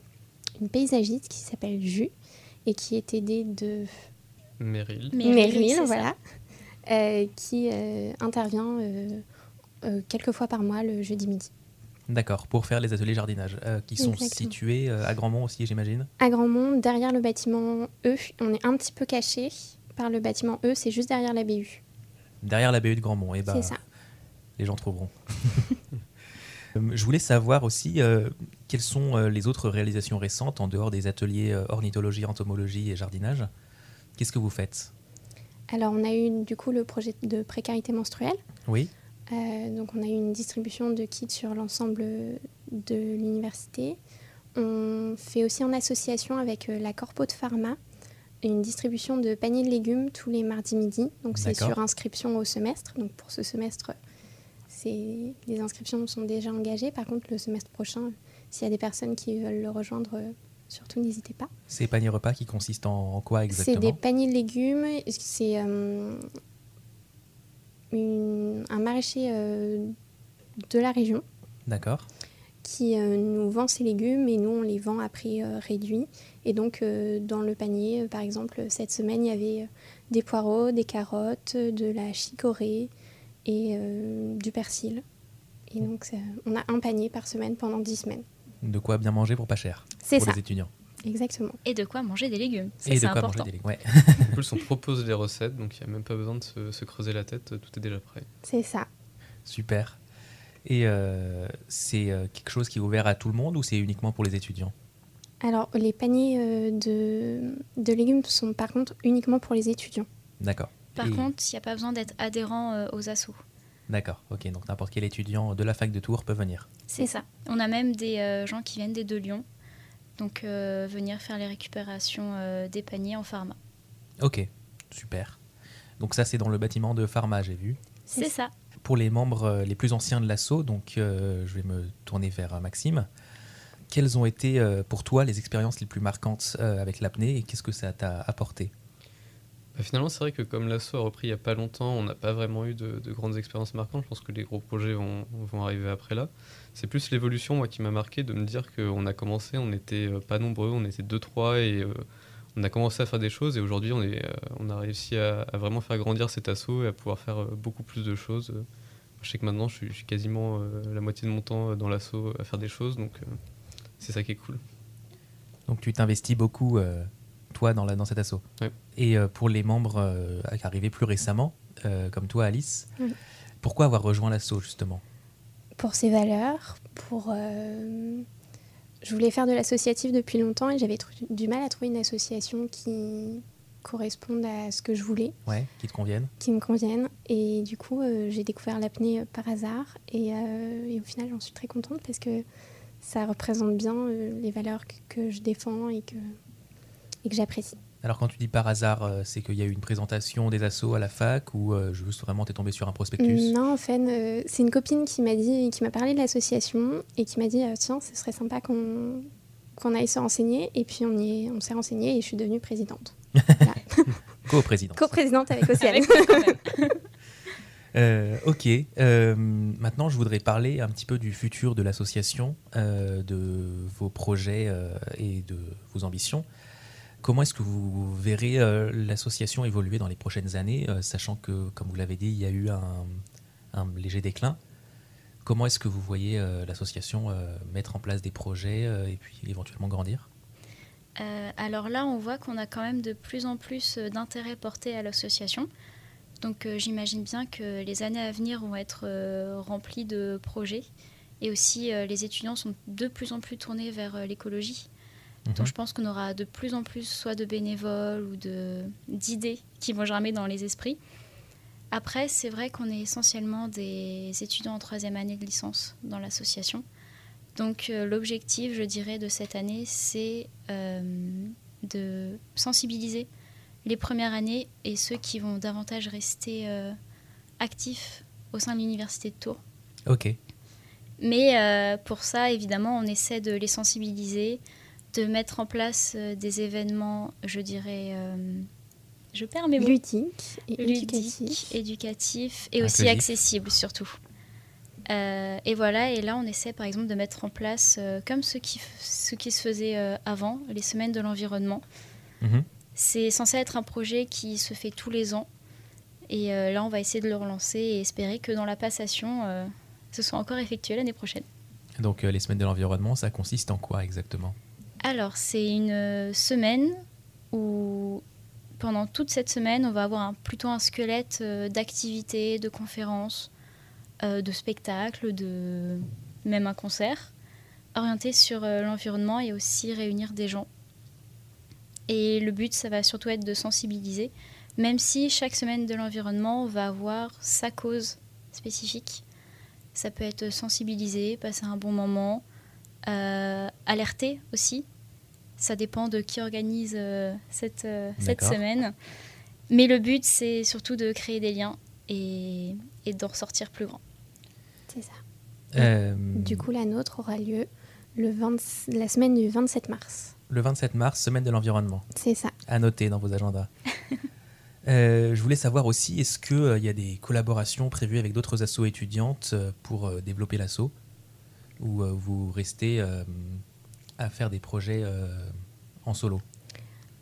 une paysagiste qui s'appelle Jus et qui est aidée de Meryl. Meryl, voilà, euh, qui euh, intervient euh, euh, quelques fois par mois le jeudi midi. D'accord. Pour faire les ateliers jardinage, euh, qui sont Exactement. situés euh, à Grandmont aussi, j'imagine. À Grandmont, derrière le bâtiment E, on est un petit peu caché par le bâtiment E, c'est juste derrière la BU. Derrière la BU de Grandmont. Et ben, C'est ça. les gens trouveront. Euh, Je voulais savoir aussi euh, quelles sont euh, les autres réalisations récentes en dehors des ateliers ornithologie, entomologie et jardinage? Qu'est-ce que vous faites? Alors, on a eu du coup le projet de précarité menstruelle. Oui. Euh, donc, on a eu une distribution de kits sur l'ensemble de l'université. On fait aussi en association avec la Corpo de Pharma une distribution de paniers de légumes tous les mardis midi. Donc, c'est sur inscription au semestre. Donc, pour ce semestre, c'est- les inscriptions sont déjà engagées. Par contre, le semestre prochain, s'il y a des personnes qui veulent le rejoindre, euh, surtout n'hésitez pas. Ces paniers repas qui consistent en, quoi C'est exactement des paniers de légumes. C'est euh, un maraîcher euh, de la région D'accord. qui euh, nous vend ses légumes et nous on les vend à prix réduit. Et donc euh, dans le panier, euh, par exemple, cette semaine il y avait euh, des poireaux, des carottes, de la chicorée et euh, du persil. Et donc ça- on a un panier par semaine pendant 10 semaines. De quoi bien manger pour pas cher. C'est pour ça, les étudiants. exactement. Et de quoi manger des légumes. Ça, et de c'est quoi important. manger des légumes. Ouais. plus, on propose les recettes, donc il n'y a même pas besoin de se, se creuser la tête, tout est déjà prêt. C'est ça. Super. Et euh, c'est quelque chose qui est ouvert à tout le monde ou c'est uniquement pour les étudiants? Alors, les paniers euh, de, de légumes sont par contre uniquement pour les étudiants. D'accord. Par Et- contre, il n'y a pas besoin d'être adhérent euh, aux assos. D'accord, ok. Donc n'importe quel étudiant de la fac de Tours peut venir. C'est ça. On a même des euh, gens qui viennent des deux Lyon, donc euh, venir faire les récupérations euh, des paniers en pharma. Ok, super. Donc ça c'est dans le bâtiment de Pharma, j'ai vu. C'est ça. Pour les membres les plus anciens de l'assaut, donc euh, je vais me tourner vers euh, Maxime. Quelles ont été euh, pour toi les expériences les plus marquantes euh, avec l'apnée et qu'est-ce que ça t'a apporté? Bah, finalement, c'est vrai que comme l'assaut a repris il n'y a pas longtemps, on n'a pas vraiment eu de, de grandes expériences marquantes. Je pense que les gros projets vont, arriver après là. C'est plus l'évolution qui m'a marqué de me dire qu'on a commencé, on n'était euh, pas nombreux, on était 2-3 et on a commencé à faire des choses et aujourd'hui on, a réussi à, vraiment faire grandir cet assaut et à pouvoir faire beaucoup plus de choses. Je sais que maintenant je suis, quasiment la moitié de mon temps dans l'assaut à faire des choses, donc c'est ça qui est cool. Donc tu t'investis beaucoup, euh, toi, dans, la, dans cet assaut. Ouais. Et euh, pour les membres euh, arrivés plus récemment, euh, comme toi Alice, Oui. pourquoi avoir rejoint l'assaut justement? Pour ses valeurs, pour... euh, Je voulais faire de l'associatif depuis longtemps et j'avais du mal à trouver une association qui corresponde à ce que je voulais. Ouais, qui te conviennent qui me conviennent. Et du coup, euh, j'ai découvert l'apnée par hasard. Et, euh, et au final, j'en suis très contente parce que ça représente bien euh, les valeurs que, que je défends et que, et que j'apprécie. Alors quand tu dis par hasard, euh, c'est qu'il y a eu une présentation des assos à la fac ou euh, juste vraiment t'es tombé sur un prospectus? Non, en fait, euh, c'est une copine qui m'a dit, qui m'a parlé de l'association et qui m'a dit euh, tiens, ce serait sympa qu'on qu'on aille se renseigner. Et puis on, y est- on s'est renseigné et je suis devenue présidente. Co-président. Co-présidente avec Océane. Avec nous, quand même. Euh, ok. Euh, maintenant, je voudrais parler un petit peu du futur de l'association, euh, de vos projets et de vos ambitions. Comment est-ce que vous verrez l'association évoluer dans les prochaines années, sachant que, comme vous l'avez dit, il y a eu un, léger déclin Comment est-ce que vous voyez l'association mettre en place des projets et puis éventuellement grandir? Alors là, on voit qu'on a quand même de plus en plus d'intérêt porté à l'association. Donc euh, j'imagine bien que les années à venir vont être euh, remplies de projets. Et aussi, euh, les étudiants sont de plus en plus tournés vers l'écologie. Mhm. Donc je pense qu'on aura de plus en plus soit de bénévoles ou de- d'idées qui vont germer dans les esprits. Après, c'est vrai qu'on est essentiellement des étudiants en troisième année de licence dans l'association. Donc euh, l'objectif, je dirais, de cette année, c'est euh, de sensibiliser les premières années et ceux qui vont davantage rester euh, actifs au sein de l'université de Tours. Ok. Mais euh, pour ça, évidemment, on essaie de les sensibiliser, de mettre en place euh, des événements, je dirais, euh, je perds mes mots, Ludique et éducatif. ludiques, éducatifs et aussi Inclusif. accessibles surtout. Euh, et voilà, et là on essaie par exemple de mettre en place, euh, comme ce qui, ce qui se faisait euh, avant, les semaines de l'environnement. Mhm. C'est censé être un projet qui se fait tous les ans. Et euh, là on va essayer de le relancer et espérer que dans la passation, euh, ce soit encore effectué l'année prochaine. Donc euh, les semaines de l'environnement, ça consiste en quoi exactement? Alors, c'est une semaine où, pendant toute cette semaine, on va avoir un- plutôt un squelette euh, d'activités, de conférences, euh, de spectacles, de même un concert, orienté sur euh, l'environnement et aussi réunir des gens. Et le but, ça va surtout être de sensibiliser, même si chaque semaine de l'environnement va avoir sa cause spécifique. Ça peut être sensibiliser, passer un bon moment, euh, alerter aussi. Ça dépend de qui organise euh, cette, euh, cette semaine. Mais le but, c'est surtout de créer des liens et, et d'en ressortir plus grand. C'est ça. Euh, Du coup, la nôtre aura lieu le 20 la semaine du 27 mars. Le 27 mars, semaine de l'environnement. C'est ça. À noter dans vos agendas. Euh, je voulais savoir aussi, est-ce qu'il y a des collaborations prévues avec d'autres assos étudiantes euh, pour euh, développer l'asso Ou euh, vous restez euh, à faire des projets euh, en solo?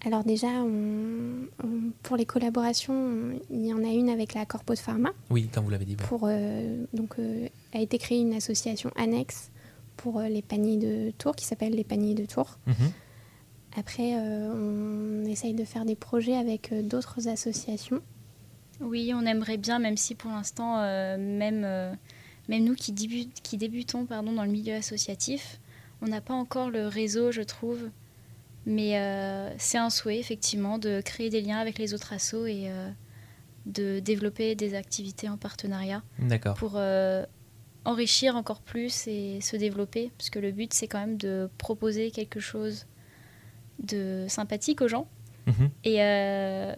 Alors déjà, on- on- pour les collaborations, il y en a une avec la Corpo de Pharma. Oui, comme vous l'avez dit. Pour, euh, donc, euh, a été créée une association annexe pour euh, les paniers de Tours qui s'appelle les paniers de Tours. Mhm. Après, euh, on essaye de faire des projets avec euh, d'autres associations. Oui, on aimerait bien, même si pour l'instant, euh, même, euh, même nous qui, début- qui débutons pardon, dans le milieu associatif, on n'a pas encore le réseau, je trouve. Mais euh, c'est un souhait, effectivement, de créer des liens avec les autres assos et euh, de développer des activités en partenariat D'accord. pour euh, enrichir encore plus et se développer. Parce que le but, c'est quand même de proposer quelque chose de sympathique aux gens. Mhm. Et euh,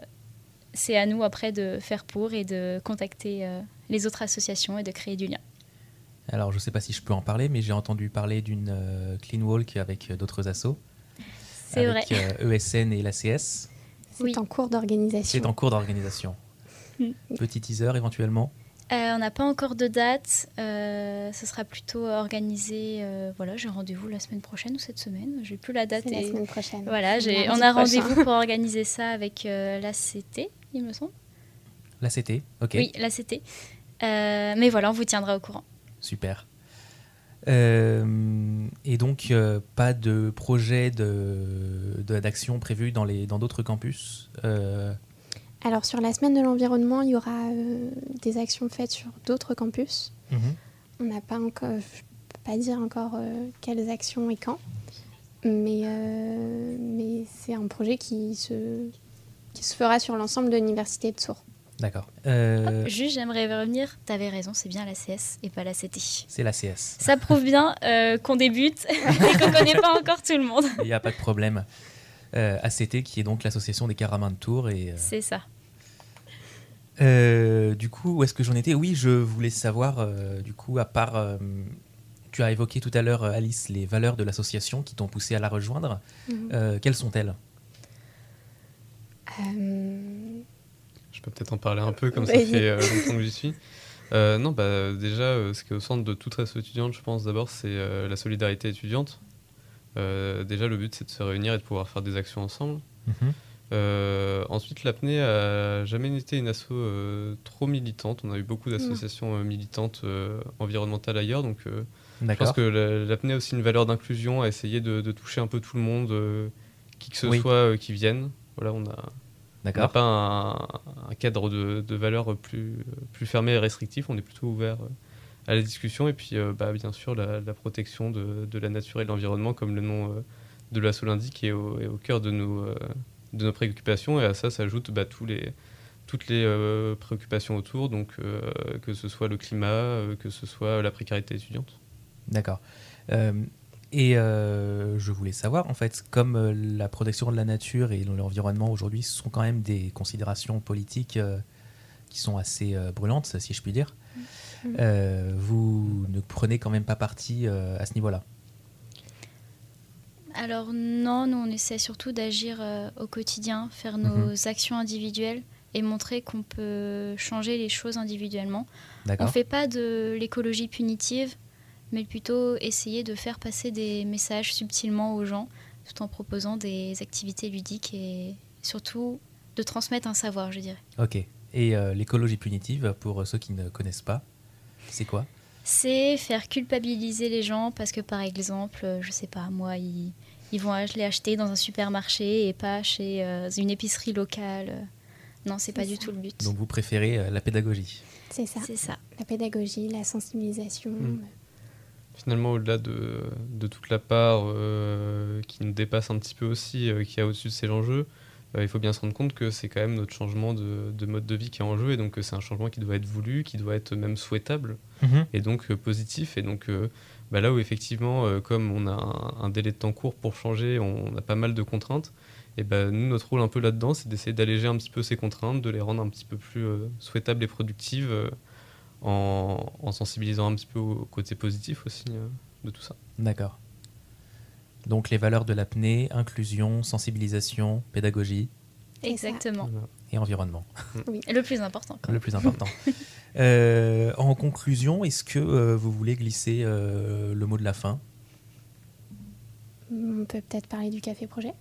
c'est à nous après de faire pour et de contacter euh, les autres associations et de créer du lien. Alors, je ne sais pas si je peux en parler, mais j'ai entendu parler d'une euh, clean walk avec euh, d'autres assos, C'est vrai. avec euh, ESN et l'ACS. C'est Oui. en cours d'organisation. C'est en cours d'organisation. Mm. Petit teaser éventuellement. Euh, on n'a pas encore de date. euh, ce sera plutôt organisé. euh, voilà, j'ai rendez-vous la semaine prochaine ou cette semaine. J'ai plus la date. C'est la et- semaine prochaine. Voilà, j'ai- on a rendez-vous pour organiser ça avec euh, l'ACT, il me semble. L'ACT, ok. Oui, l'ACT. Euh, mais voilà, on vous tiendra au courant. Super. Euh, et donc, euh, pas de projet de- de- d'action prévu dans les dans d'autres campus euh, Alors sur la semaine de l'environnement, il y aura euh, des actions faites sur d'autres campus. mhm. On n'a pas encore, je peux pas dire encore euh, quelles actions et quand, mais, euh, mais c'est un projet qui se, qui se fera sur l'ensemble de l'université de Sourds. D'accord. Euh, Juste, j'aimerais revenir. T'avais raison, c'est bien l'ACS et pas l'ACT. c'est l'ACS. Ça prouve bien euh, qu'on débute et qu'on connaît pas encore tout le monde. Il n'y a pas de problème. Euh, ACT, qui est donc l'association des caramins de Tours. Et, euh, C'est ça. Euh, du coup, où est-ce que j'en étais? Oui, je voulais savoir, euh, du coup, à part. euh, tu as évoqué tout à l'heure, euh, Alice, les valeurs de l'association qui t'ont poussé à la rejoindre. Euh, quelles sont-elles? Euh, Je peux peut-être en parler un peu, comme ça Vas-y. fait euh, longtemps que j'y suis. Euh, non, bah, déjà, euh, ce qui est au centre de toute asso étudiante, je pense d'abord, c'est euh, la solidarité étudiante. Euh, déjà, le but, c'est de se réunir et de pouvoir faire des actions ensemble. Mhm. Euh, ensuite, l'apnée a jamais été une asso euh, trop militante. On a eu beaucoup d'associations euh, militantes euh, environnementales ailleurs, donc je pense que la- l'apnée a aussi une valeur d'inclusion, à essayer de, de toucher un peu tout le monde, qui que ce Oui. soit qui vienne. Voilà, on n'a pas un, un cadre de, de valeurs plus, plus fermé et restrictif, on est plutôt ouvert à la discussion. Et puis, bah, bien sûr, la, la protection de, de la nature et de l'environnement, comme le nom de l'assaut l'indique, est au, est au cœur de nos, de nos préoccupations. Et à ça s'ajoutent bah, tous les, toutes les euh, préoccupations autour, donc euh, que ce soit le climat, euh, que ce soit la précarité étudiante. D'accord. Euh, et euh, je voulais savoir, en fait, comme euh, la protection de la nature et de l'environnement aujourd'hui sont quand même des considérations politiques euh, qui sont assez euh, brûlantes, si je puis dire, euh, vous ne prenez quand même pas parti euh, à ce niveau-là? Alors non, nous on essaie surtout d'agir euh, au quotidien, faire nos actions individuelles et montrer qu'on peut changer les choses individuellement. On ne fait pas de l'écologie punitive, mais plutôt essayer de faire passer des messages subtilement aux gens, tout en proposant des activités ludiques et surtout de transmettre un savoir, je dirais. Ok. Et euh, l'écologie punitive, pour ceux qui ne connaissent pas, c'est quoi? C'est faire culpabiliser les gens parce que par exemple, euh, je sais pas, moi, ils, ils vont les acheter dans un supermarché et pas chez euh, une épicerie locale. Non, c'est pas du tout le but. Donc vous préférez euh, la pédagogie. c'est ça. C'est ça. La pédagogie, la sensibilisation. Mm. Finalement, au-delà de, de toute la part euh, qui nous dépasse un petit peu aussi, euh, qui a au-dessus de ces enjeux, euh, il faut bien se rendre compte que c'est quand même notre changement de, de mode de vie qui est en jeu, et donc euh, c'est un changement qui doit être voulu, qui doit être même souhaitable, et donc euh, positif. Et donc euh, bah, là où effectivement, euh, comme on a un, un délai de temps court pour changer, on, a pas mal de contraintes, et ben nous, notre rôle un peu là-dedans, c'est d'essayer d'alléger un petit peu ces contraintes, de les rendre un petit peu plus euh, souhaitables et productives. euh, en, en sensibilisant un petit peu au côté positif aussi euh, de tout ça. D'accord. Donc les valeurs de l'apnée, inclusion, sensibilisation, pédagogie. Exactement. Et environnement. Et le plus important. quand le plus important. Euh, en conclusion, est-ce que euh, vous voulez glisser euh, le mot de la fin? On peut peut-être parler du café projet?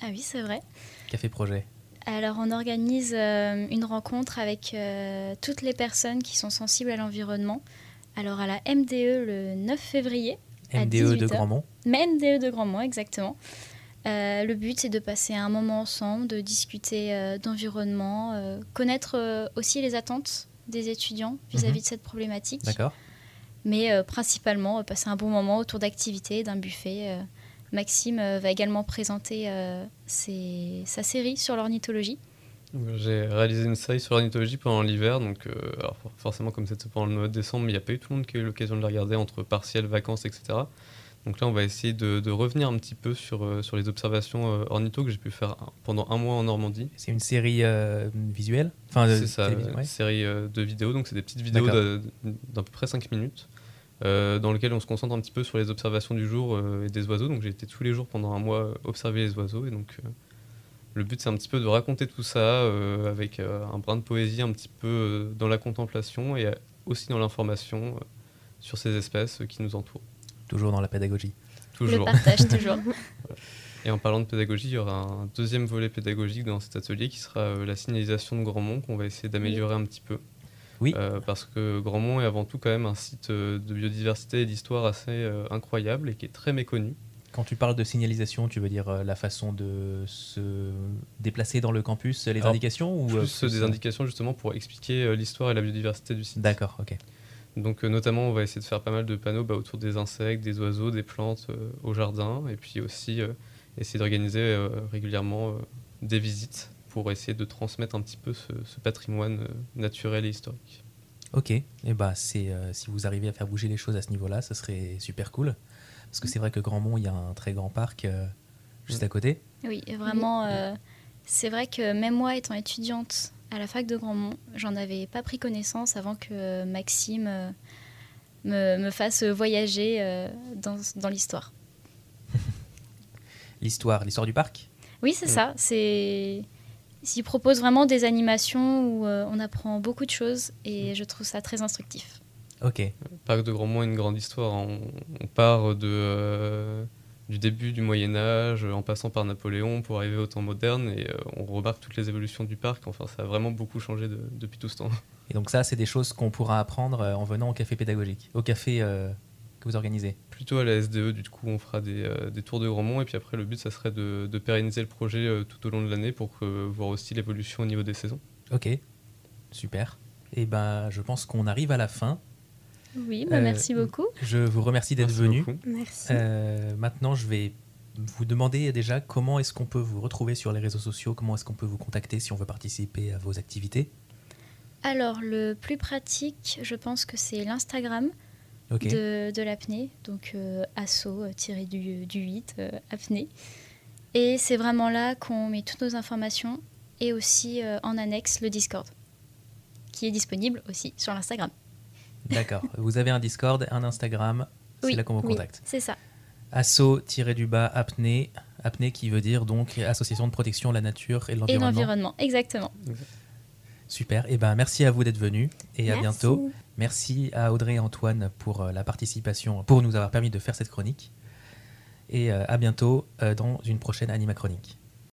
Ah oui, c'est vrai. Café Projet. Alors, on organise euh, une rencontre avec euh, toutes les personnes qui sont sensibles à l'environnement. Alors, à la MDE le 9 février, MDE de 18 heures. Grandmont. mais MDE de Grandmont, exactement. Euh, le but, c'est de passer un moment ensemble, de discuter euh, d'environnement, euh, connaître aussi les attentes des étudiants vis-à-vis Mhm. de cette problématique. D'accord. Mais principalement, passer un bon moment autour d'activités, d'un buffet. Maxime va également présenter ses- sa série sur l'ornithologie. J'ai réalisé une série sur l'ornithologie pendant l'hiver, donc euh, alors forcément comme c'était pendant le mois de décembre, il n'y a pas eu tout le monde qui a eu l'occasion de la regarder entre partiels, vacances, etc. Donc là, on va essayer de, de revenir un petit peu sur, euh, sur les observations euh, ornitho que j'ai pu faire pendant un mois en Normandie. C'est une série euh, visuelle? Enfin, C'est ça, une ouais. série de vidéos, donc c'est des petites vidéos d'à peu près 5 minutes, dans lesquelles on se concentre un petit peu sur les observations du jour et des oiseaux. Donc j'ai été tous les jours pendant un mois observer les oiseaux, et donc le but c'est un petit peu de raconter tout ça euh, avec euh, un brin de poésie un petit peu euh, dans la contemplation et aussi dans l'information euh, sur ces espèces euh, qui nous entourent. Toujours dans la pédagogie. Toujours. Le partage, toujours. Et en parlant de pédagogie, il y aura un deuxième volet pédagogique dans cet atelier qui sera euh, la signalisation de Grandmont qu'on va essayer d'améliorer un petit peu. Oui. Euh, parce que Grandmont est avant tout quand même un site euh, de biodiversité et d'histoire assez euh, incroyable et qui est très méconnu. Quand tu parles de signalisation, tu veux dire euh, la façon de se déplacer dans le campus, les Alors, indications ou Plus euh, des euh, indications justement pour expliquer l'histoire et la biodiversité du site. D'accord, ok. Donc euh, notamment on va essayer de faire pas mal de panneaux bah, autour des insectes, des oiseaux, des plantes euh, au jardin et puis aussi euh, essayer d'organiser régulièrement des visites pour essayer de transmettre un petit peu ce, ce patrimoine naturel et historique. Ok, et bah c'est si vous arrivez à faire bouger les choses à ce niveau-là, ça serait super cool. Parce que c'est vrai que Grandmont, il y a un très grand parc euh, juste à côté. Oui, vraiment, euh, c'est vrai que même moi, étant étudiante à la fac de Grandmont, j'en avais pas pris connaissance avant que Maxime euh, me, me fasse voyager euh, dans, dans l'histoire. L'histoire, l'histoire du parc? Oui, c'est Mm. ça. C'est il propose vraiment des animations où euh, on apprend beaucoup de choses et je trouve ça très instructif. Ok, Le parc de Grandmont a une grande histoire. On, on part de, euh, du début du Moyen Âge en passant par Napoléon pour arriver au temps moderne et euh, on remarque toutes les évolutions du parc. Enfin, ça a vraiment beaucoup changé de- depuis tout ce temps. et donc ça, c'est des choses qu'on pourra apprendre euh, en venant au café pédagogique, au café euh, que vous organisez. Plutôt à la SDE, du coup, on fera des, des tours de Grandmont et puis après, le but, ça serait de, de pérenniser le projet tout au long de l'année pour voir aussi l'évolution au niveau des saisons. Ok, super. Et ben, je pense qu'on arrive à la fin. Oui, bah, Euh, merci beaucoup. Je vous remercie d'être Merci venu. beaucoup. Merci. Euh, maintenant, je vais vous demander déjà comment est-ce qu'on peut vous retrouver sur les réseaux sociaux, comment est-ce qu'on peut vous contacter si on veut participer à vos activités? Alors, le plus pratique, je pense que c'est l'Instagram de, de l'apnée, donc euh, asso euh, tiré du, du 8, euh, apnée. Et c'est vraiment là qu'on met toutes nos informations et aussi euh, en annexe le Discord, qui est disponible aussi sur l'Instagram. D'accord. vous avez un Discord, un Instagram. C'est Oui, là qu'on vous oui, contacte. C'est ça. Asso-du-bas apnée. Apnée qui veut dire donc Association de protection de la nature et de Et l'environnement. l'environnement, exactement. Super. Et ben merci à vous d'être venus et à bientôt. Merci à Audrey et Antoine pour euh, la participation, pour nous avoir permis de faire cette chronique. Et euh, à bientôt euh, dans une prochaine Anima Chronique.